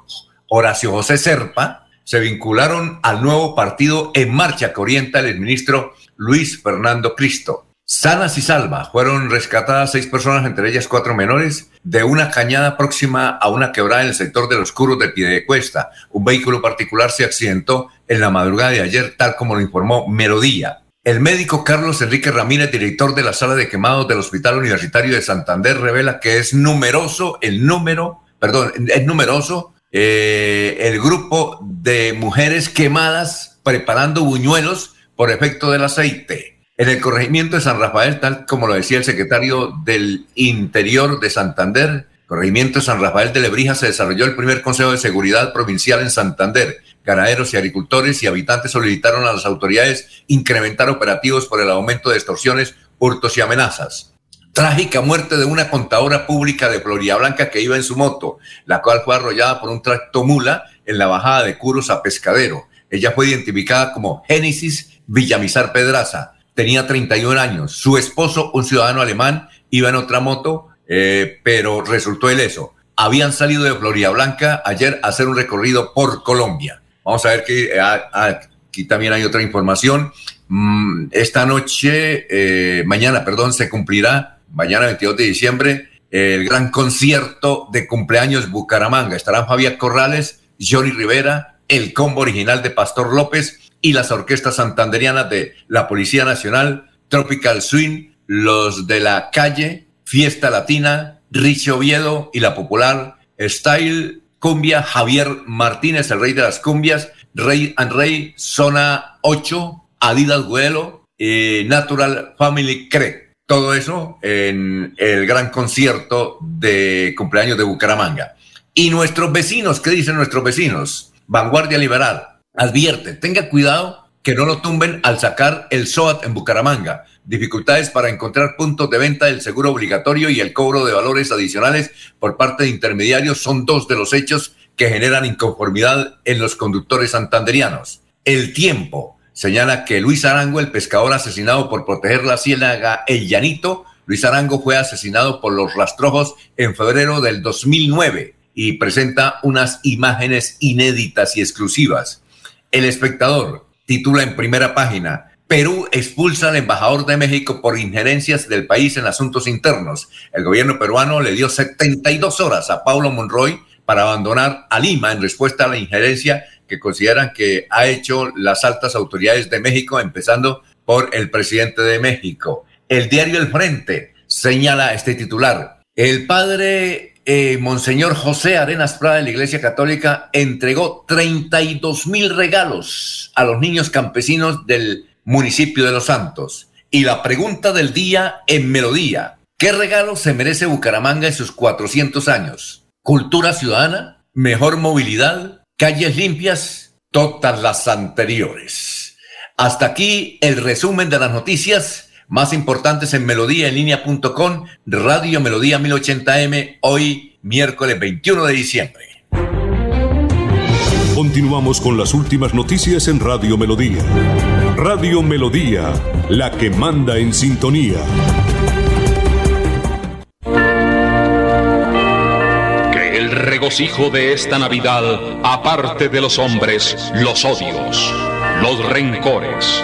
Horacio José Serpa, se vincularon al nuevo partido En Marcha que orienta el ministro Luis Fernando Cristo. Sanas y salvas, fueron rescatadas seis personas, entre ellas cuatro menores, de una cañada próxima a una quebrada en el sector de los Curos de Piedecuesta. Un vehículo particular se accidentó en la madrugada de ayer, tal como lo informó Melodía. El médico Carlos Enrique Ramírez, director de la sala de quemados del Hospital Universitario de Santander, revela que es numeroso el número, perdón, es numeroso eh, el grupo de mujeres quemadas preparando buñuelos por efecto del aceite. En el corregimiento de San Rafael, tal como lo decía el secretario del Interior de Santander, corregimiento de San Rafael de Lebrija, se desarrolló el primer Consejo de Seguridad Provincial en Santander ganaderos y agricultores y habitantes solicitaron a las autoridades incrementar operativos por el aumento de extorsiones, hurtos y amenazas. Trágica muerte de una contadora pública de Florida Blanca que iba en su moto, la cual fue arrollada por un tracto mula en la bajada de Curos a Pescadero. Ella fue identificada como Génesis Villamizar Pedraza. Tenía 31 años. Su esposo, un ciudadano alemán, iba en otra moto, eh, pero resultó ileso. Habían salido de Florida Blanca ayer a hacer un recorrido por Colombia. Vamos a ver que ah, ah, aquí también hay otra información. Mm, esta noche, eh, mañana, perdón, se cumplirá, mañana 22 de diciembre, el gran concierto de cumpleaños Bucaramanga. Estarán Fabián Corrales, Johnny Rivera, el combo original de Pastor López y las orquestas santanderianas de la Policía Nacional, Tropical Swing, los de la calle, Fiesta Latina, Richie Oviedo y la popular Style Cumbia, Javier Martínez, el rey de las cumbias, Rey and Rey, Zona 8, Adidas Vuelo, eh, Natural Family Cre. Todo eso en el gran concierto de cumpleaños de Bucaramanga. Y nuestros vecinos, ¿qué dicen nuestros vecinos? Vanguardia Liberal, advierte, tenga cuidado que no lo tumben al sacar el SOAT en Bucaramanga dificultades para encontrar puntos de venta del seguro obligatorio y el cobro de valores adicionales por parte de intermediarios son dos de los hechos que generan inconformidad en los conductores santanderianos. El tiempo señala que Luis Arango, el pescador asesinado por proteger la ciénaga El Llanito, Luis Arango fue asesinado por los rastrojos en febrero del 2009 y presenta unas imágenes inéditas y exclusivas. El espectador titula en primera página, Perú expulsa al embajador de México por injerencias del país en asuntos internos. El gobierno peruano le dio 72 horas a Paulo Monroy para abandonar a Lima en respuesta a la injerencia que consideran que ha hecho las altas autoridades de México, empezando por el presidente de México. El diario El Frente señala este titular. El padre eh, Monseñor José Arenas Prada de la Iglesia Católica entregó 32 mil regalos a los niños campesinos del municipio de Los Santos. Y la pregunta del día en melodía. ¿Qué regalo se merece Bucaramanga en sus 400 años? ¿Cultura ciudadana? ¿Mejor movilidad? ¿Calles limpias? Todas las anteriores. Hasta aquí el resumen de las noticias más importantes en melodía en línea.com, Radio Melodía 1080m, hoy miércoles 21 de diciembre. Continuamos con las últimas noticias en Radio Melodía. Radio Melodía, la que manda en sintonía. Que el regocijo de esta Navidad aparte de los hombres los odios, los rencores,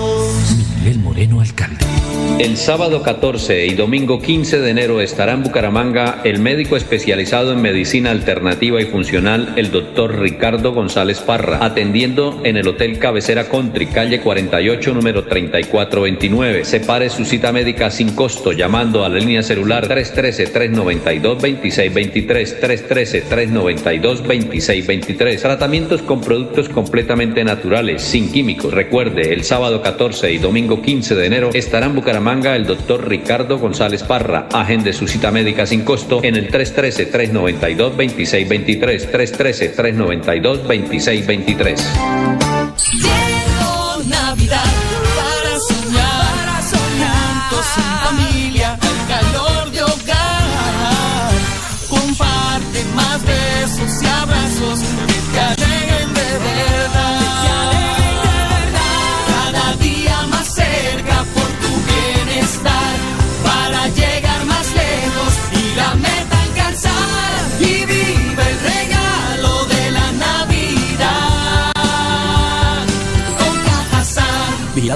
Miguel Moreno Alcalde. El sábado 14 y domingo 15 de enero estará en Bucaramanga el médico especializado en medicina alternativa y funcional, el doctor Ricardo González Parra, atendiendo en el Hotel Cabecera Country, calle 48, número 3429. Separe su cita médica sin costo llamando a la línea celular 313-392-2623, 313-392-2623. Tratamientos con productos completamente naturales, sin químicos. Recuerde, el sábado 14 y domingo 15 de enero estará en Bucaramanga el doctor Ricardo González Parra. Agende su cita médica sin costo en el 313-392-2623. 313-392-2623.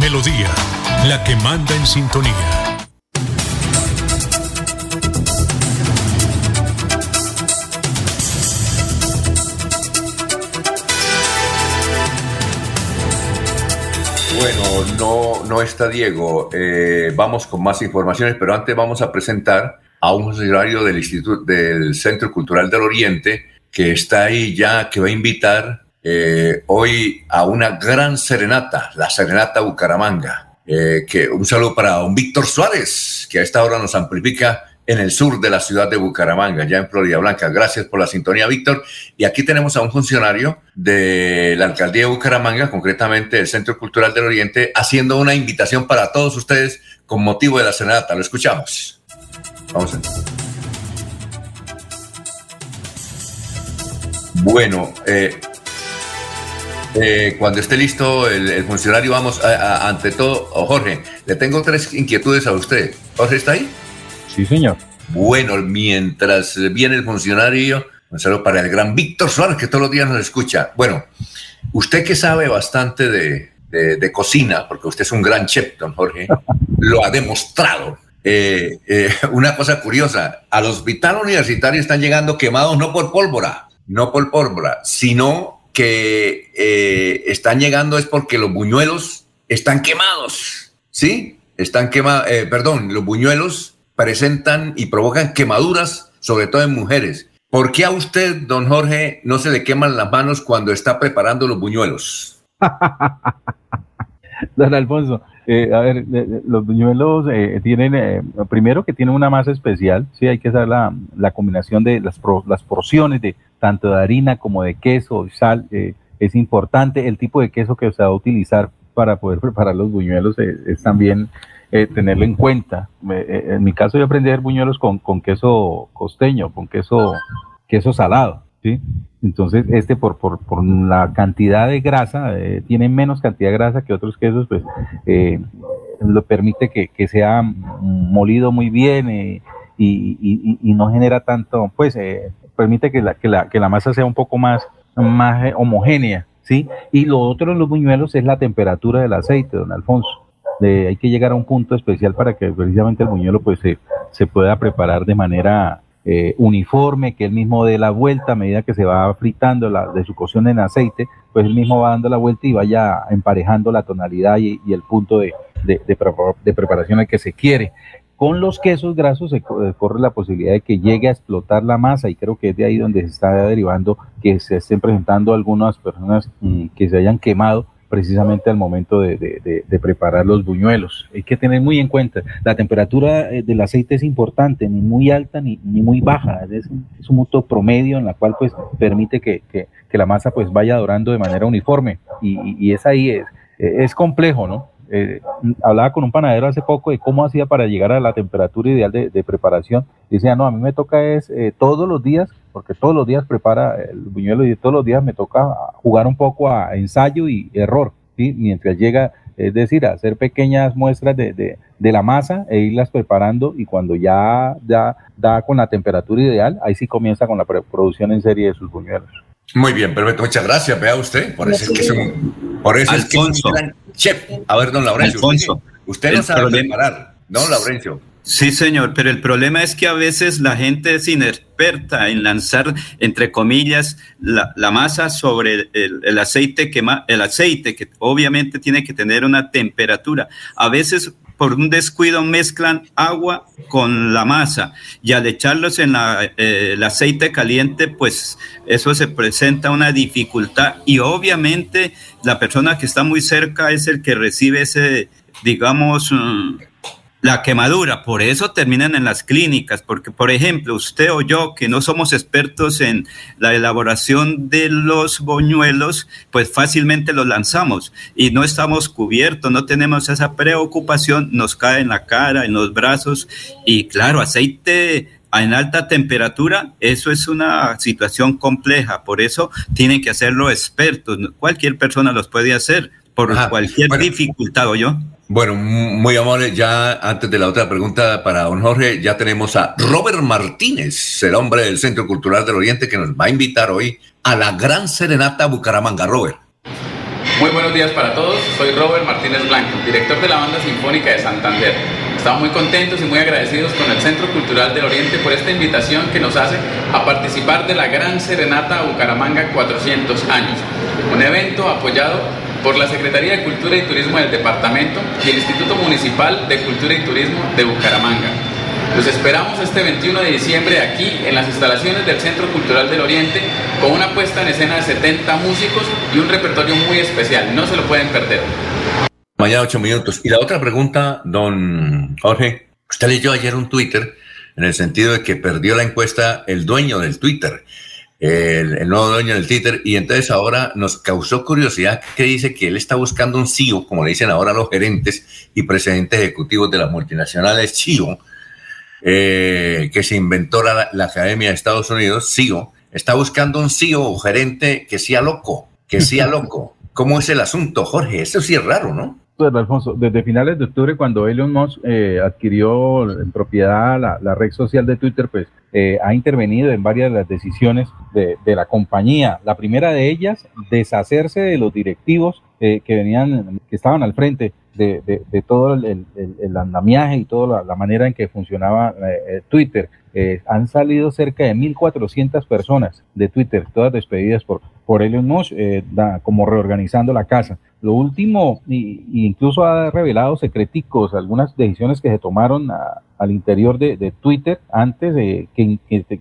Melodía, la que manda en sintonía. Bueno, no, no está Diego. Eh, vamos con más informaciones, pero antes vamos a presentar a un funcionario del Instituto del Centro Cultural del Oriente que está ahí ya, que va a invitar eh, hoy a una gran serenata, la Serenata Bucaramanga. Eh, que un saludo para un Víctor Suárez, que a esta hora nos amplifica en el sur de la ciudad de Bucaramanga, ya en Florida Blanca. Gracias por la sintonía, Víctor. Y aquí tenemos a un funcionario de la alcaldía de Bucaramanga, concretamente del Centro Cultural del Oriente, haciendo una invitación para todos ustedes con motivo de la serenata. Lo escuchamos. Vamos a Bueno, eh, eh, cuando esté listo el, el funcionario, vamos a- a- ante todo, oh, Jorge, le tengo tres inquietudes a usted. Jorge, ¿está ahí? Sí, señor. Bueno, mientras viene el funcionario, un saludo para el gran Víctor Suárez, que todos los días nos escucha. Bueno, usted que sabe bastante de, de- de cocina, porque usted es un gran chef, don Jorge, lo ha demostrado. Eh, eh, una cosa curiosa, al hospital universitario están llegando quemados no por pólvora, no por pólvora, sino que eh, están llegando es porque los buñuelos están quemados, ¿sí? Están quemados, perdón, los buñuelos presentan y provocan quemaduras, sobre todo en mujeres. ¿Por qué a usted, don Jorge, no se le queman las manos cuando está preparando los buñuelos? Don Alfonso, eh, a ver, los buñuelos eh, tienen, eh, primero que tienen una masa especial, sí, hay que saber la, combinación de las, pro- las porciones de tanto de harina como de queso sal, eh, es importante, el tipo de queso que se va a utilizar para poder preparar los buñuelos eh, es también tenerlo en cuenta. En mi caso yo aprendí a hacer buñuelos con, con queso costeño, con queso, queso salado, ¿sí? Entonces, este por, por, por la cantidad de grasa, eh, tiene menos cantidad de grasa que otros quesos, pues eh, lo permite que, que sea molido muy bien eh, y, y- no genera tanto, pues eh, permite que la, que, la, que la masa sea un poco más, más homogénea, ¿sí? Y lo otro en los buñuelos es la temperatura del aceite, don Alfonso. Hay que llegar a un punto especial para que precisamente el buñuelo pues se, se pueda preparar de manera eh, uniforme, que él mismo dé la vuelta a medida que se va fritando la, de su cocción en aceite, pues él mismo va dando la vuelta y vaya emparejando la tonalidad y, el punto de, de- de de preparación al que se quiere. Con los quesos grasos se eh, corre la posibilidad de que llegue a explotar la masa y creo que es de ahí donde se está derivando que se estén presentando algunas personas mm, que se hayan quemado precisamente al momento de, preparar los buñuelos. Hay que tener muy en cuenta, la temperatura eh, del aceite es importante, ni muy alta ni, ni muy baja, es, un- es un punto promedio en la cual pues permite que la masa pues vaya dorando de manera uniforme y, y- y es ahí, es, es complejo, ¿no? Eh, hablaba con un panadero hace poco de cómo hacía para llegar a la temperatura ideal de, preparación. Decía, no, a mí me toca es eh, todos los días, porque todos los días prepara el buñuelo y todos los días me toca jugar un poco a ensayo y error, ¿sí? mientras llega, es decir, hacer pequeñas muestras de, de, de, la masa e irlas preparando y cuando ya da, da con la temperatura ideal, ahí sí comienza con la producción en serie de sus buñuelos. Muy bien, perfecto. Muchas gracias, vea usted. Por eso es que es un, por eso es que es un gran chef. A ver, don Laurencio. Alfonso, usted, no sabe preparar, ¿no, Laurencio? Sí, señor, pero el problema es que a veces la gente es inexperta en lanzar, entre comillas, la, la masa sobre el, el, aceite que el aceite que obviamente tiene que tener una temperatura. A veces por un descuido mezclan agua con la masa. Y al echarlos en la, eh, el aceite caliente, pues eso se presenta una dificultad. Y obviamente la persona que está muy cerca es el que recibe ese, digamos, mm, la quemadura. Por eso terminan en las clínicas, porque por ejemplo, usted o yo, que no somos expertos en la elaboración de los boñuelos, pues fácilmente los lanzamos y no estamos cubiertos, no tenemos esa preocupación, nos cae en la cara, en los brazos y claro, aceite en alta temperatura, eso es una situación compleja, por eso tienen que hacerlo expertos, cualquier persona los puede hacer por cualquier dificultad, ¿o yo? Bueno, muy amable. Ya antes de la otra pregunta para don Jorge, ya tenemos a Robert Martínez, el hombre del Centro Cultural del Oriente, que nos va a invitar hoy a la Gran Serenata Bucaramanga. Robert. Muy buenos días para todos. Soy Robert Martínez Blanco, director de la Banda Sinfónica de Santander. Estamos muy contentos y muy agradecidos con el Centro Cultural del Oriente por esta invitación que nos hace a participar de la Gran Serenata Bucaramanga 400 años. Un evento apoyado por la Secretaría de Cultura y Turismo del Departamento y el Instituto Municipal de Cultura y Turismo de Bucaramanga. Los esperamos este 21 de diciembre aquí en las instalaciones del Centro Cultural del Oriente con una puesta en escena de 70 músicos y un repertorio muy especial. No se lo pueden perder. Mañana 8 minutos. Y la otra pregunta, don Jorge. Usted leyó ayer un Twitter en el sentido de que perdió la encuesta el dueño del Twitter el, nuevo dueño del Twitter, y entonces ahora nos causó curiosidad que dice que él está buscando un CEO, como le dicen ahora los gerentes y presidentes ejecutivos de las multinacionales CEO, eh, que se inventó la, Academia de Estados Unidos, CEO, está buscando un CEO o gerente que sea loco, que sea loco. ¿Cómo es el asunto, Jorge? Eso sí es raro, ¿no? Alfonso, desde finales de octubre, cuando Elon Musk eh, adquirió en propiedad la, red social de Twitter, pues eh, ha intervenido en varias de las decisiones de, la compañía. La primera de ellas, deshacerse de los directivos eh, que venían, que estaban al frente de, todo el, andamiaje y toda la, manera en que funcionaba Twitter. Han salido cerca de 1.400 personas de Twitter, todas despedidas por, por Elon Musk, como reorganizando la casa. Lo último, y, incluso ha revelado secreticos algunas decisiones que se tomaron al interior de, Twitter antes de que,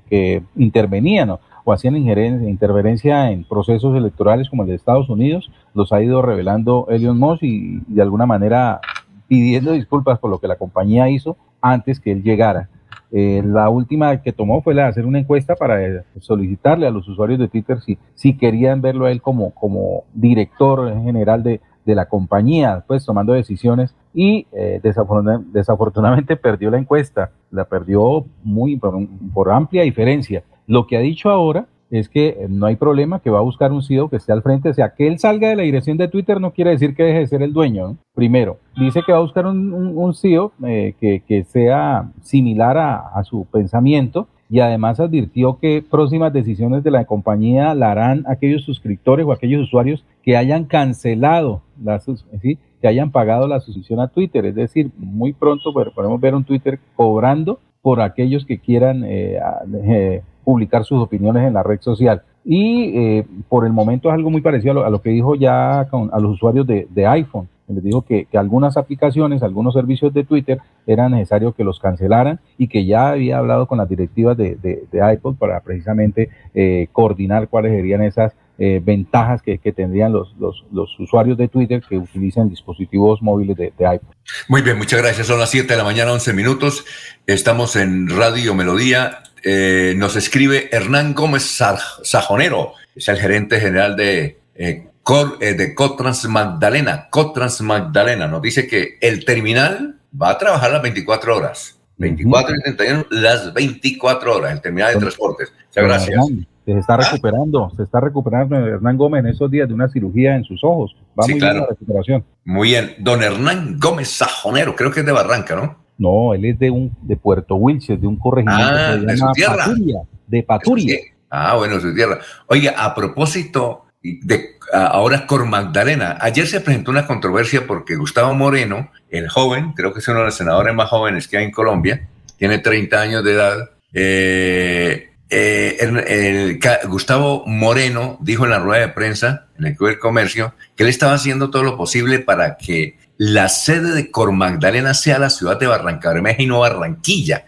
que, intervenían o hacían injerencia, interferencia en procesos electorales como el de Estados Unidos, los ha ido revelando Elon Musk y de alguna manera pidiendo disculpas por lo que la compañía hizo antes que él llegara. Eh, la última que tomó fue la de hacer una encuesta para eh, solicitarle a los usuarios de Twitter si, si querían verlo a él como, como director general de, de la compañía, pues tomando decisiones y eh, desafortunadamente perdió la encuesta, la perdió muy por, amplia diferencia. Lo que ha dicho ahora es que no hay problema, que va a buscar un CEO que esté al frente. O sea, que él salga de la dirección de Twitter no quiere decir que deje de ser el dueño. Primero, dice que va a buscar un, un, CEO eh, que, que, sea similar a, a, su pensamiento y además advirtió que próximas decisiones de la compañía la harán aquellos suscriptores o aquellos usuarios que hayan cancelado la ¿sí? que hayan pagado la suscripción a Twitter. Es decir, muy pronto podemos ver un Twitter cobrando por aquellos que quieran eh, eh, publicar sus opiniones en la red social. Y eh, por el momento es algo muy parecido a lo, que dijo ya con, a los usuarios de, iPhone. Les dijo que, algunas aplicaciones, algunos servicios de Twitter era necesario que los cancelaran y que ya había hablado con las directivas de, de, iPod para precisamente eh, coordinar cuáles serían esas eh, ventajas que, tendrían los, los, los, usuarios de Twitter que utilizan dispositivos móviles de, iPod. Muy bien, muchas gracias. Son las 7 de la mañana, 11 minutos. Estamos en Radio Melodía eh, nos escribe Hernán Gómez Sajonero, es el gerente general de eh, Cor- eh, de Cotrans Magdalena. Cotrans Magdalena nos dice que el terminal va a trabajar las 24 horas. 24 y 31, las 24 horas, el terminal de transportes. Muchas gracias. Se está recuperando, se está recuperando Hernán Gómez en esos días de una cirugía en sus ojos. Va Sí, muy claro. bien la recuperación. Muy bien. Don Hernán Gómez Sajonero, creo que es de Barranca, ¿no? No, él es de un de Puerto Wilches, de un corregimiento Ah, de su tierra. Paturia, de Paturia. Ah, bueno, su tierra. Oiga, a propósito de ahora Cor Magdalena, ayer se presentó una controversia porque Gustavo Moreno, el joven, creo que es uno de los senadores más jóvenes que hay en Colombia, tiene 30 años de edad. eh, eh, Gustavo Moreno dijo en la rueda de prensa, en el Club del Comercio, que él estaba haciendo todo lo posible para que la sede de Cor Magdalena sea la ciudad de Barranca Bermeja y no Barranquilla.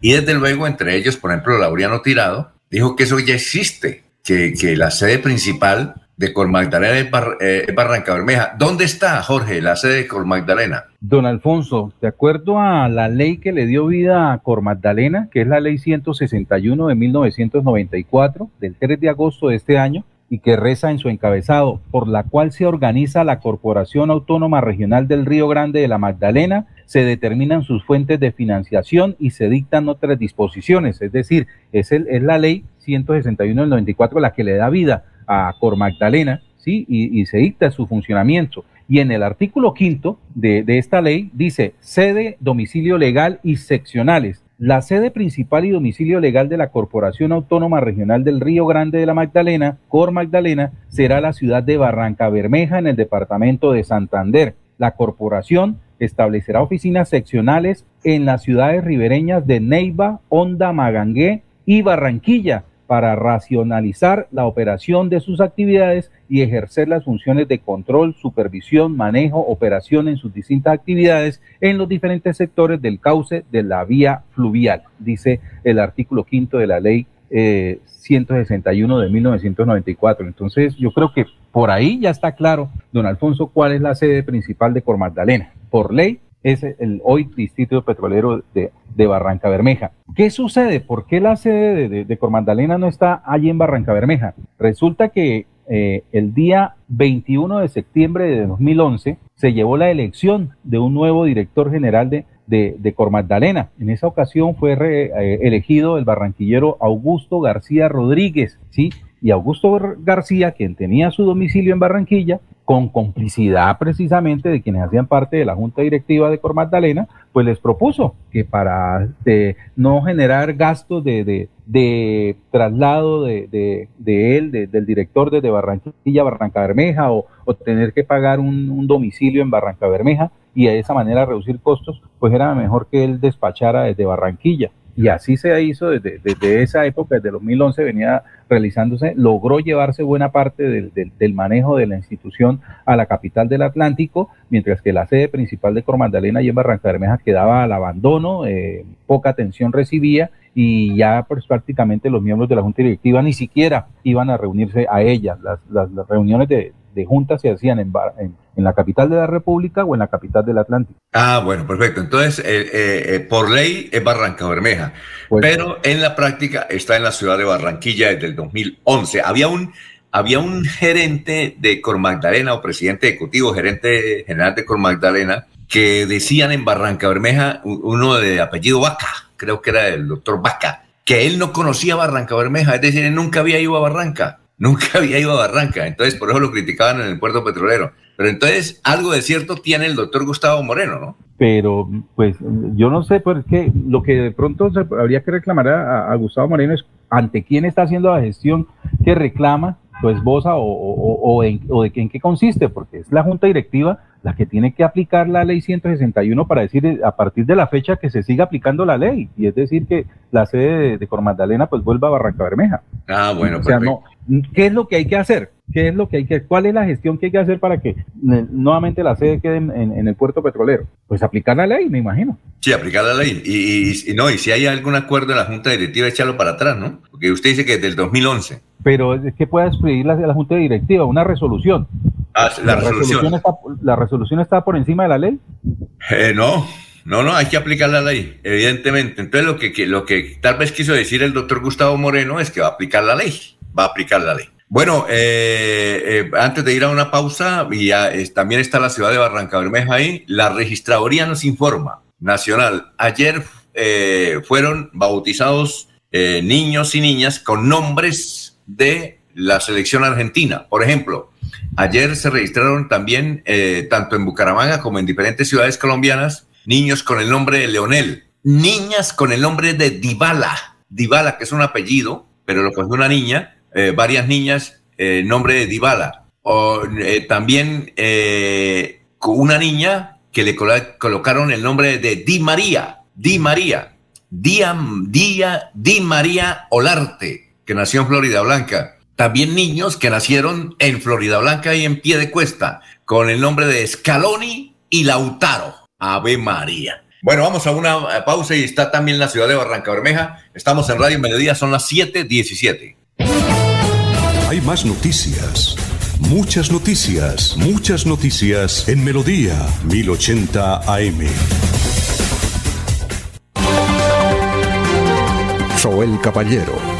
Y desde luego, entre ellos, por ejemplo, Laureano Tirado, dijo que eso ya existe, que la sede principal de Cor Magdalena eh, Barranca Bermeja. ¿Dónde está, Jorge, la sede de Cor Magdalena? Don Alfonso, de acuerdo a la ley que le dio vida a Cor Magdalena, que es la ley 161 de 1994, del 3 de agosto de este año, y que reza en su encabezado, por la cual se organiza la Corporación Autónoma Regional del Río Grande de la Magdalena, se determinan sus fuentes de financiación y se dictan otras disposiciones. Es decir, es, el- es la ley 161 del 94 la que le da vida a Cor Magdalena, ¿sí? Y, se dicta su funcionamiento. Y en el artículo quinto de, de esta ley dice sede, domicilio legal y seccionales. La sede principal y domicilio legal de la Corporación Autónoma Regional del Río Grande de la Magdalena, Cor Magdalena, será la ciudad de Barranca Bermeja en el departamento de Santander. La corporación establecerá oficinas seccionales en las ciudades ribereñas de Neiva, Honda, Magangué y Barranquilla para racionalizar la operación de sus actividades y ejercer las funciones de control, supervisión, manejo, operación en sus distintas actividades en los diferentes sectores del cauce de la vía fluvial, dice el artículo quinto de la ley eh, 161 de 1994. Entonces, yo creo que por ahí ya está claro, don Alfonso, cuál es la sede principal de Cor Magdalena. Por ley, es el hoy Distrito Petrolero de, de Barranca Bermeja. ¿Qué sucede? ¿Por qué la sede de, de, de Cor Magdalena no está allí en Barranca Bermeja? Resulta que eh, el día 21 de septiembre de 2011 se llevó la elección de un nuevo director general de, de, de. En esa ocasión fue re, eh, elegido el barranquillero Augusto García Rodríguez, ¿sí? Y Augusto García, quien tenía su domicilio en Barranquilla, con complicidad precisamente de quienes hacían parte de la junta directiva de Cor Magdalena, pues les propuso que para no generar gastos de, de, traslado de, él, del director desde Barranquilla a Barranca Bermeja, o, o tener que pagar un, un, domicilio en Barranca Bermeja y de esa manera reducir costos, pues era mejor que él despachara desde Barranquilla. Y así se hizo desde, desde esa época, desde 2011 venía realizándose, logró llevarse buena parte del, del, manejo de la institución a la capital del Atlántico, mientras que la sede principal de Cor Magdalena y en Barranca Bermeja quedaba al abandono, eh, poca atención recibía y ya pues prácticamente los miembros de la Junta Directiva ni siquiera iban a reunirse a ella. Las, las, las reuniones de, de juntas se hacían en, en, en, la capital de la República o en la capital del Atlántico. Ah, bueno, perfecto. Entonces, eh, eh, por ley es Barranca Bermeja, pues, pero en la práctica está en la ciudad de Barranquilla desde el 2011. Había un, había un gerente de Cor Magdalena o presidente ejecutivo, gerente general de Cor Magdalena, que decían en Barranca Bermeja, uno de apellido Vaca, creo que era el doctor Vaca, que él no conocía Barranca Bermeja, es decir, él nunca había ido a Barranca nunca había ido a Barranca, entonces por eso lo criticaban en el puerto petrolero. Pero entonces algo de cierto tiene el doctor Gustavo Moreno, ¿no? Pero pues yo no sé por qué, lo que de pronto se, habría que reclamar a, Gustavo Moreno es ante quién está haciendo la gestión que reclama tu esposa o, o, o de en qué consiste, porque es la junta directiva la que tiene que aplicar la ley 161 para decir eh, a partir de la fecha que se siga aplicando la ley, y es decir que la sede de, de pues vuelva a Barranca Bermeja. Ah, bueno, o sea, no, ¿qué es lo que hay que hacer? ¿Qué es lo que hay que, cuál es la gestión que hay que hacer para que nuevamente la sede quede en, en, en el puerto petrolero? Pues aplicar la ley, me imagino. Sí, aplicar la ley. Y, y, y, no, y si hay algún acuerdo en la Junta Directiva, echarlo para atrás, ¿no? Porque usted dice que desde el 2011. Pero es que pueda expedir la, la Junta Directiva una resolución. Ah, la, la resolución. resolución está, ¿La resolución está por encima de la ley? Eh, no, no, no, hay que aplicar la ley, evidentemente. Entonces, lo que, que, lo que tal vez quiso decir el doctor Gustavo Moreno es que va a aplicar la ley, va a aplicar la ley. Bueno, eh, eh, antes de ir a una pausa, y ya, eh, también está la ciudad de Barranca Bermeja ahí, la registraduría nos informa, nacional, ayer fueron bautizados niños y niñas con nombres de la selección argentina. Por ejemplo, ayer se registraron también, tanto en Bucaramanga como en diferentes ciudades colombianas, niños con el nombre de Leonel, niñas con el nombre de Dybala, Dybala, que es un apellido, pero lo cogió una niña, eh, varias niñas, eh, nombre de Dybala. O, eh, también una niña que le colocaron el nombre de Di María, Di María, Día, Día, Di María Olarte, que nació en Florida Blanca. También niños que nacieron en Florida Blanca y en pie de cuesta, con el nombre de Scaloni y Lautaro. Ave María. Bueno, vamos a una eh, pausa y está también la ciudad de Barranca Bermeja. Estamos en Radio Mediodía, son las 7:17. Hay más noticias. Muchas noticias, muchas noticias en Melodía 1080 AM. Soy el Caballero.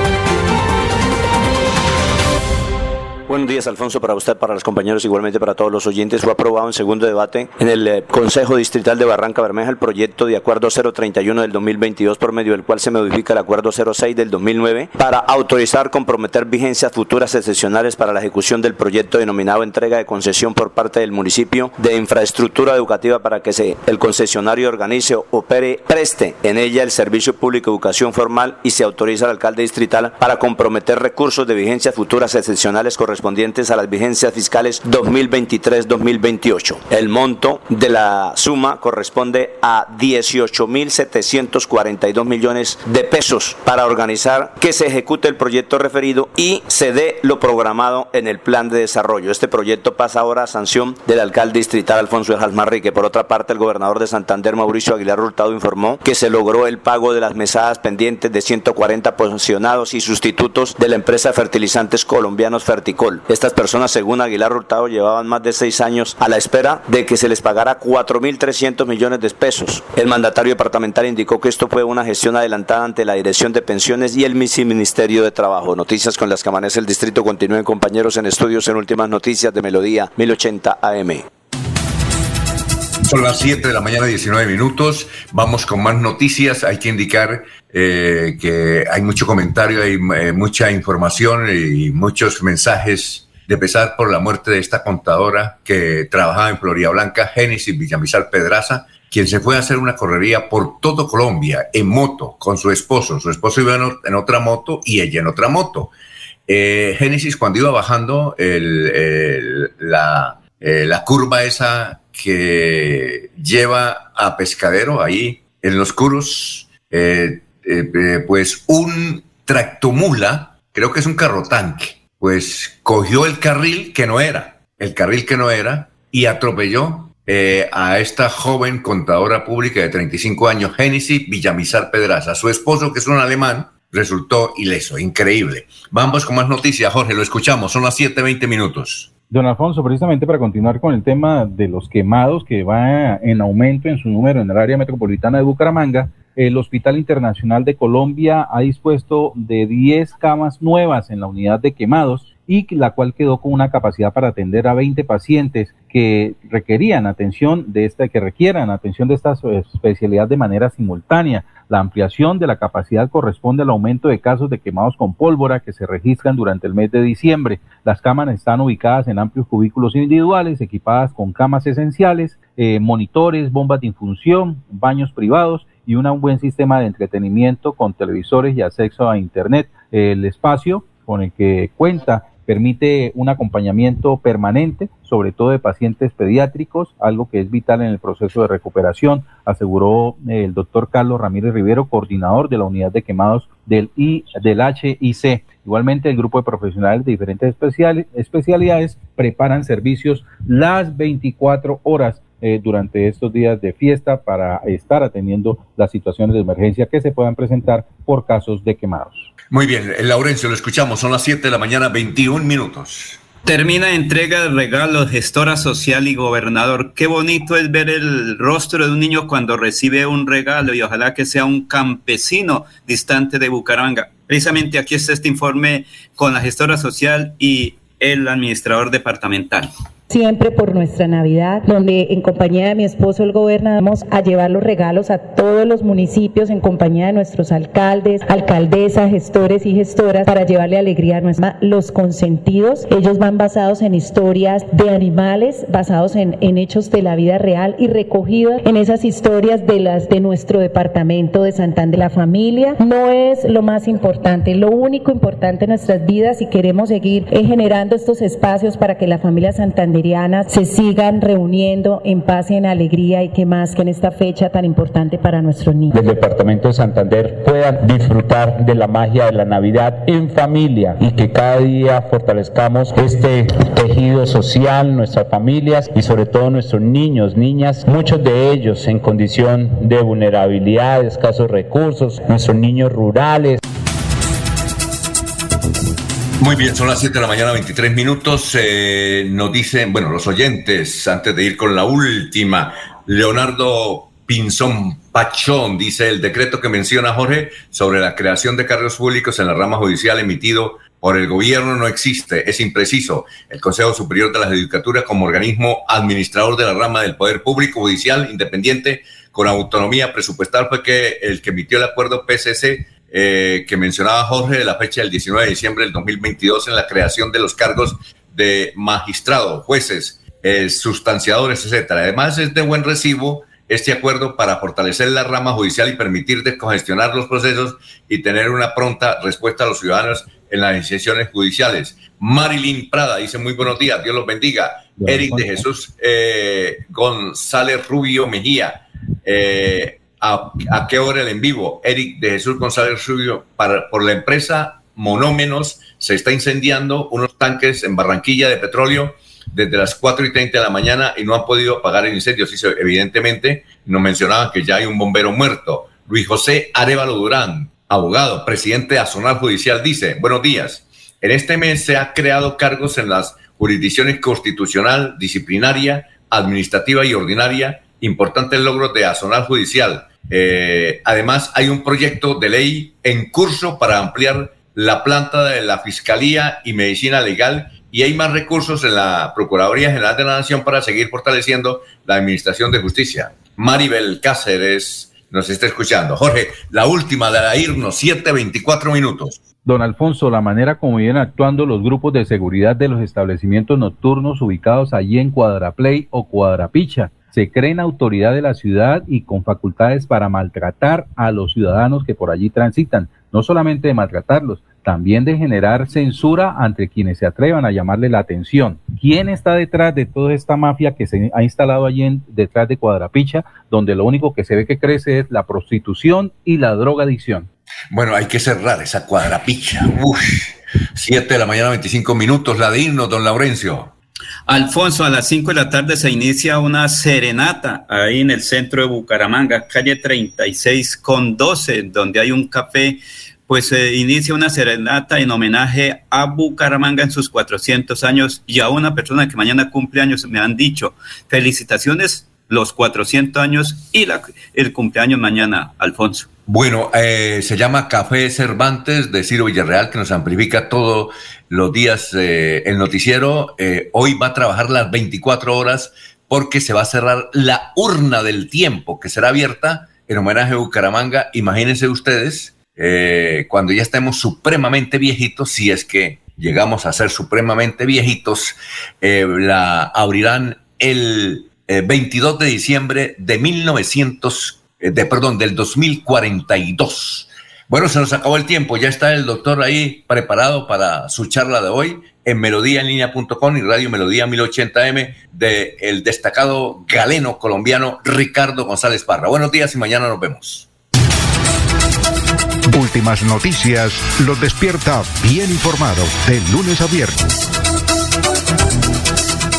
Buenos días, Alfonso, para usted, para los compañeros, igualmente para todos los oyentes. Fue aprobado en segundo debate en el eh, Consejo Distrital de Barranca Bermeja el proyecto de Acuerdo 031 del 2022, por medio del cual se modifica el Acuerdo 06 del 2009 para autorizar comprometer vigencias futuras excepcionales para la ejecución del proyecto denominado entrega de concesión por parte del municipio de infraestructura educativa para que se, el concesionario organice, opere, preste en ella el servicio público de educación formal y se autoriza al alcalde distrital para comprometer recursos de vigencias futuras excepcionales correspondientes correspondientes a las vigencias fiscales 2023-2028. El monto de la suma corresponde a 18.742 millones de pesos para organizar que se ejecute el proyecto referido y se dé lo programado en el plan de desarrollo. Este proyecto pasa ahora a sanción del alcalde distrital Alfonso Ejas Marrique. Por otra parte, el gobernador de Santander, Mauricio Aguilar Hurtado, informó que se logró el pago de las mesadas pendientes de 140 posicionados y sustitutos de la empresa Fertilizantes Colombianos Ferticol estas personas, según Aguilar Hurtado, llevaban más de seis años a la espera de que se les pagara 4.300 millones de pesos. El mandatario departamental indicó que esto fue una gestión adelantada ante la Dirección de Pensiones y el Ministerio de Trabajo. Noticias con las que amanece el distrito. Continúen compañeros en estudios en últimas noticias de Melodía 1080 AM. Son las 7 de la mañana, 19 minutos. Vamos con más noticias. Hay que indicar eh, que hay mucho comentario, hay eh, mucha información y muchos mensajes de pesar por la muerte de esta contadora que trabajaba en Florida Blanca, Génesis Villamizar Pedraza, quien se fue a hacer una correría por todo Colombia en moto con su esposo. Su esposo iba en, otra moto y ella en otra moto. Eh, Génesis, cuando iba bajando la, la curva esa que lleva a Pescadero, ahí en los Curos, eh, eh, eh, pues un tractomula, creo que es un carro tanque, pues cogió el carril que no era, el carril que no era, y atropelló a esta joven contadora pública de 35 años, Génesis Villamizar Pedraza. Su esposo, que es un alemán, resultó ileso, increíble. Vamos con más noticias, Jorge, lo escuchamos, son las 7.20 minutos. Don Alfonso, precisamente para continuar con el tema de los quemados que va en aumento en su número en el área metropolitana de Bucaramanga, el Hospital Internacional de Colombia ha dispuesto de 10 camas nuevas en la unidad de quemados y la cual quedó con una capacidad para atender a 20 pacientes que requerían atención de esta, que requieran atención de esta especialidad de manera simultánea. La ampliación de la capacidad corresponde al aumento de casos de quemados con pólvora que se registran durante el mes de diciembre. Las cámaras están ubicadas en amplios cubículos individuales, equipadas con camas esenciales, eh, monitores, bombas de infusión, baños privados y un buen sistema de entretenimiento con televisores y acceso a Internet. El espacio con el que cuenta permite un acompañamiento permanente, sobre todo de pacientes pediátricos, algo que es vital en el proceso de recuperación, aseguró eh, el doctor Carlos Ramírez Rivero, coordinador de la unidad de quemados del, I, del HIC. Igualmente, el grupo de profesionales de diferentes especialidades preparan servicios las 24 horas eh, durante estos días de fiesta para estar atendiendo las situaciones de emergencia que se puedan presentar por casos de quemados. Muy bien, Laurencio, lo escuchamos, son las 7 de la mañana, 21 minutos. Termina entrega de regalos, gestora social y gobernador. Qué bonito es ver el rostro de un niño cuando recibe un regalo y ojalá que sea un campesino distante de Bucaramanga. Precisamente aquí está este informe con la gestora social y el administrador departamental siempre por nuestra Navidad, donde en compañía de mi esposo, el gobernador, vamos a llevar los regalos a todos los municipios en compañía de nuestros alcaldes, alcaldesas, gestores y gestoras para llevarle alegría a nuestra los consentidos. Ellos van basados en historias de animales, basados en, en hechos de la vida real y recogidos en esas historias de las de nuestro departamento de Santander. La familia no es lo más importante, lo único importante en nuestras vidas y queremos seguir eh, generando estos espacios para que la familia Santander se sigan reuniendo en paz y en alegría y que más que en esta fecha tan importante para nuestros niños. Del departamento de Santander puedan disfrutar de la magia de la Navidad en familia y que cada día fortalezcamos este tejido social, nuestras familias y sobre todo nuestros niños, niñas, muchos de ellos en condición de vulnerabilidad, escasos recursos, nuestros niños rurales. Muy bien, son las 7 de la mañana, 23 minutos. Eh, nos dicen, bueno, los oyentes, antes de ir con la última, Leonardo Pinzón Pachón dice el decreto que menciona Jorge sobre la creación de cargos públicos en la rama judicial emitido por el gobierno no existe, es impreciso. El Consejo Superior de la Judicatura como organismo administrador de la rama del Poder Público Judicial independiente con autonomía presupuestal fue que el que emitió el acuerdo PCC eh, que mencionaba Jorge de la fecha del 19 de diciembre del 2022 en la creación de los cargos de magistrado, jueces, eh, sustanciadores, etcétera. Además, es de buen recibo este acuerdo para fortalecer la rama judicial y permitir descongestionar los procesos y tener una pronta respuesta a los ciudadanos en las decisiones judiciales. Marilyn Prada dice muy buenos días, Dios los bendiga. Eric de Jesús eh, González Rubio Mejía. Eh, a, qué hora el en vivo. Eric de Jesús González Rubio, para, por la empresa Monómenos, se está incendiando unos tanques en Barranquilla de petróleo desde las 4 y 30 de la mañana y no han podido apagar el incendio. Evidentemente, nos mencionaban que ya hay un bombero muerto. Luis José Arevalo Durán, abogado, presidente de Azonal Judicial, dice, buenos días. En este mes se ha creado cargos en las jurisdicciones constitucional, disciplinaria, administrativa y ordinaria, importantes logros de Azonal Judicial eh, además, hay un proyecto de ley en curso para ampliar la planta de la Fiscalía y Medicina Legal y hay más recursos en la Procuraduría General de la Nación para seguir fortaleciendo la Administración de Justicia. Maribel Cáceres nos está escuchando. Jorge, la última de irnos, 7.24 minutos. Don Alfonso, la manera como vienen actuando los grupos de seguridad de los establecimientos nocturnos ubicados allí en Cuadraplay o Cuadrapicha se creen autoridad de la ciudad y con facultades para maltratar a los ciudadanos que por allí transitan, no solamente de maltratarlos, también de generar censura ante quienes se atrevan a llamarle la atención. ¿Quién está detrás de toda esta mafia que se ha instalado allí detrás de Cuadrapicha, donde lo único que se ve que crece es la prostitución y la drogadicción? Bueno, hay que cerrar esa Cuadrapicha. Uf, siete de la mañana, 25 minutos, la de don Laurencio. Alfonso, a las 5 de la tarde se inicia una serenata ahí en el centro de Bucaramanga, calle 36 con 12, donde hay un café. Pues se inicia una serenata en homenaje a Bucaramanga en sus 400 años y a una persona que mañana cumple años. Me han dicho, felicitaciones los 400 años y el cumpleaños mañana, Alfonso. Bueno, eh, se llama Café Cervantes de Ciro Villarreal, que nos amplifica todos los días eh, el noticiero. Eh, hoy va a trabajar las 24 horas porque se va a cerrar la urna del tiempo, que será abierta en homenaje a Bucaramanga. Imagínense ustedes, cuando ya estemos supremamente viejitos, si es que llegamos a ser supremamente viejitos, la abrirán el 22 de diciembre de 1940. Eh, de, perdón, del 2042. Bueno, se nos acabó el tiempo, ya está el doctor ahí preparado para su charla de hoy en melodíaenlínea.com y Radio Melodía 1080M del el destacado galeno colombiano Ricardo González Parra. Buenos días y mañana nos vemos. Últimas noticias los despierta bien informado de lunes a viernes